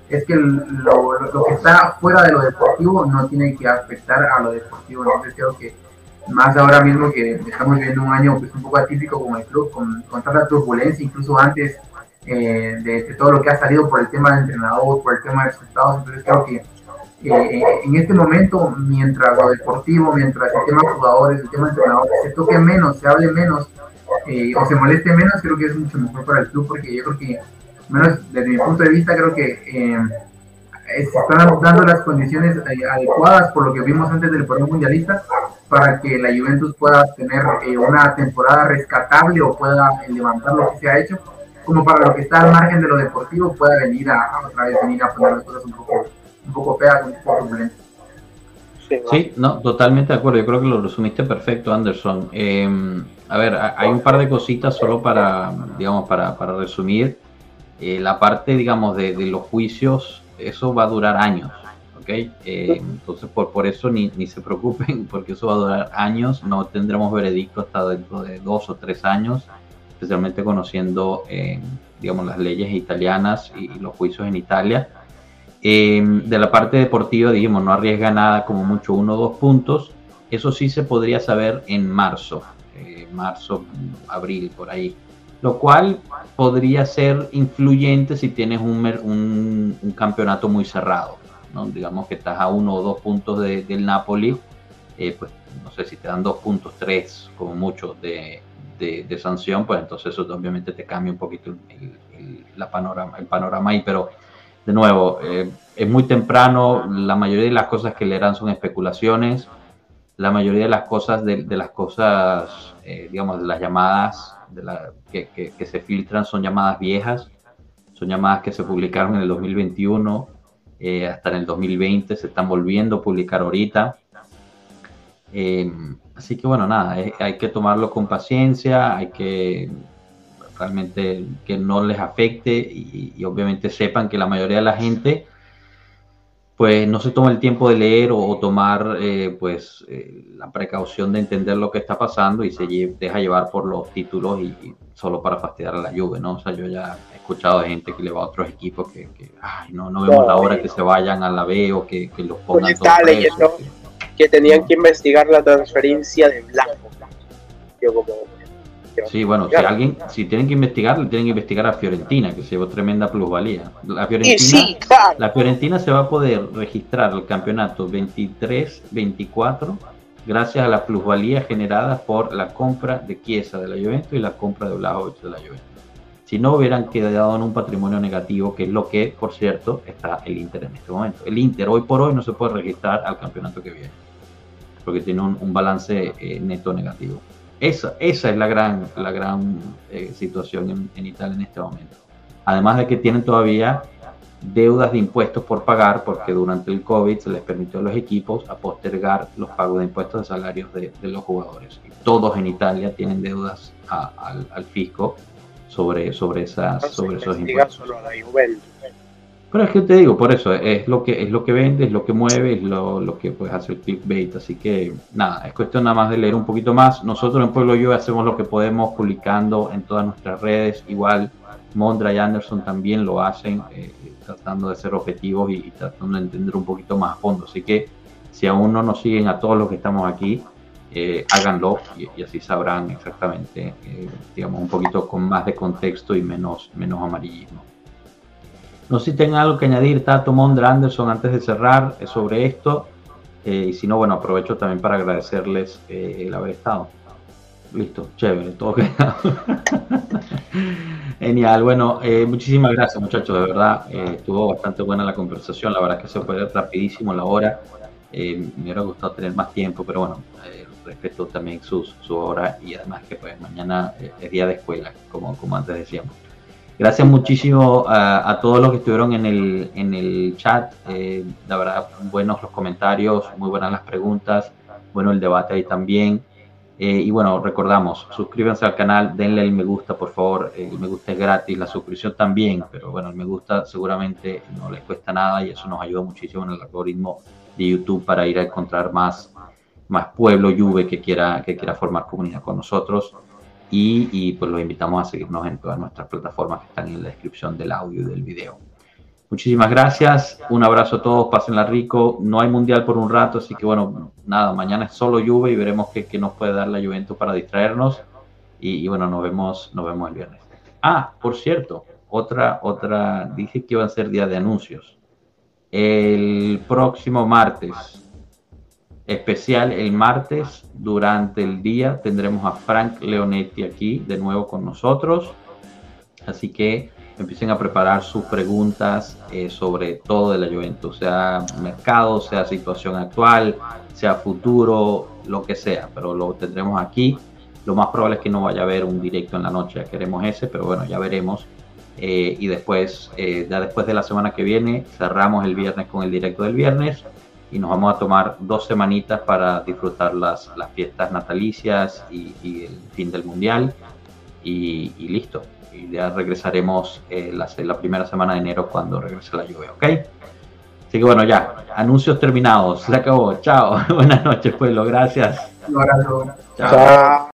es que lo, lo, que está fuera de lo deportivo no tiene que afectar a lo deportivo. Entonces creo que más ahora mismo que estamos viviendo un año pues, un poco atípico como el club, con, con tanta turbulencia, incluso antes eh, de, todo lo que ha salido por el tema del entrenador, por el tema de resultados. Entonces creo que eh, en este momento, mientras lo deportivo, mientras el tema de jugadores, el tema de entrenador, se toque menos, se hable menos eh, o se moleste menos, creo que es mucho mejor para el club porque yo creo que, menos desde mi punto de vista, creo que se están dando las condiciones adecuadas por lo que vimos antes del torneo mundialista para que la Juventus pueda tener eh, una temporada rescatable o pueda levantar lo que se ha hecho, como para lo que está al margen de lo deportivo pueda venir a, otra vez venir a poner las cosas un poco, un poco feas, un poco turbulentas. Sí, no, totalmente de acuerdo. Yo creo que lo resumiste perfecto, Anderson. Em, a ver, hay un par de cositas solo para, digamos, para, para resumir. Eh, la parte, digamos, de, de los juicios, eso va a durar años eh, entonces, por, por eso ni, ni, se preocupen, [LAUGHS] porque eso va a durar años, no tendremos veredicto hasta dentro de dos o tres años, especialmente conociendo, eh, digamos, las leyes italianas y, los juicios en Italia. Em, de la parte deportiva, dijimos, no arriesga nada, como mucho uno o dos puntos. Eso sí se podría saber en marzo, eh, marzo, abril, por ahí. Lo cual podría ser influyente si tienes un, un, un campeonato muy cerrado digamos que estás a uno o dos puntos del Napoli, eh, pues no sé si te dan dos puntos, tres como mucho de, sanción, pues entonces eso obviamente te cambia un poquito el, la panorama, el panorama ahí, pero de nuevo, eh, es muy temprano, la mayoría de las cosas que leerán son especulaciones, la mayoría de las cosas, de, las cosas, eh, digamos, de las llamadas que, que, se filtran son llamadas viejas, son llamadas que se publicaron en el 2021 eh, hasta en el 2020, se están volviendo a publicar ahorita. Eh, así que bueno, nada, hay que tomarlo con paciencia, hay que realmente que no les afecte y, obviamente sepan que la mayoría de la gente pues no se toma el tiempo de leer o, tomar pues la precaución de entender lo que está pasando y se deja llevar por los títulos y, solo para fastidiar a la lluvia, ¿no? O sea, yo ya escuchado de gente que le va a otros equipos que, ay, no, no vemos la hora que se vayan a la B o que, que los pongan. estaba leyendo que tenían que investigar la transferencia de Blanco. Yo como, Sí, bueno, si alguien, si tienen que investigar, tienen que investigar a Fiorentina, que se llevó tremenda plusvalía. La Fiorentina, la Fiorentina se va a poder registrar el campeonato 23-24 gracias a la plusvalía generada por la compra de Chiesa de la Juventus y la compra de Vlahovic de la Juventus. Si no hubieran quedado en un patrimonio negativo, que es lo que, por cierto, está el Inter en este momento. El Inter hoy por hoy no se puede registrar al campeonato que viene, porque tiene un, balance eh, neto negativo. Esa, esa es la gran, la gran eh, situación en, Italia en este momento. Además de que tienen todavía deudas de impuestos por pagar, porque durante el COVID se les permitió a los equipos a postergar los pagos de impuestos de salarios de, los jugadores. Todos en Italia tienen deudas al, fisco sobre, sobre, esas, sobre esos impuestos. Pero es que te digo, por eso, es lo que es lo que vende, es lo que mueve, es lo, que pues, hace el clickbait. Así que nada, es cuestión nada más de leer un poquito más. Nosotros en Pueblo Yo hacemos lo que podemos publicando en todas nuestras redes. Igual Mondra y Anderson también lo hacen, eh, tratando de ser objetivos y, tratando de entender un poquito más a fondo. Así que si aún no nos siguen a todos los que estamos aquí, eh, háganlo y, así sabrán exactamente, eh, digamos, un poquito con más de contexto y menos, menos amarillismo. No sé si tengan algo que añadir, Tato, Mondra, Anderson, antes de cerrar eh, sobre esto. Eh, y si no, bueno, aprovecho también para agradecerles eh, el haber estado. Listo, chévere, todo [LAUGHS] quedado. Genial, bueno, muchísimas gracias muchachos, de verdad, estuvo bastante buena la conversación, la verdad que se fue rapidísimo la hora, me hubiera gustado tener más tiempo, pero bueno, respeto también su, su hora y además que pues mañana es día de escuela, como, como antes decíamos. Gracias muchísimo a, todos los que estuvieron en el, en el chat. Eh, la verdad, buenos los comentarios, muy buenas las preguntas, bueno el debate ahí también. Eh, y bueno, recordamos, suscríbanse al canal, denle el me gusta, por favor. El me gusta es gratis, la suscripción también, pero bueno, el me gusta seguramente no les cuesta nada y eso nos ayuda muchísimo en el algoritmo de YouTube para ir a encontrar más, más pueblo Juve que quiera, que quiera formar comunidad con nosotros y, pues los invitamos a seguirnos en todas nuestras plataformas que están en la descripción del audio y del video. Muchísimas gracias, un abrazo a todos, pásenla rico, no hay mundial por un rato, así que bueno, nada, mañana es solo lluvia y veremos qué, nos puede dar la Juventus para distraernos y, bueno, nos vemos, nos vemos el viernes. Ah, por cierto, otra, otra, dije que iba a ser día de anuncios. El próximo martes, especial el martes. Durante el día tendremos a Frank Leonetti aquí de nuevo con nosotros. Así que empiecen a preparar sus preguntas eh, sobre todo de la Juventus sea mercado sea situación actual sea futuro lo que sea pero lo tendremos aquí. Lo más probable es que no vaya a haber un directo en la noche ya queremos ese pero bueno ya veremos. Eh, y después eh, ya después de la semana que viene cerramos el viernes con el directo del viernes y nos vamos a tomar dos semanitas para disfrutar las, las fiestas natalicias y, el fin del mundial y, listo. Y ya regresaremos eh, la, la, primera semana de enero cuando regrese la lluvia, ¿ok? Así que bueno, ya, anuncios terminados, se acabó, chao, [LAUGHS] buenas noches pueblo, gracias. Chao.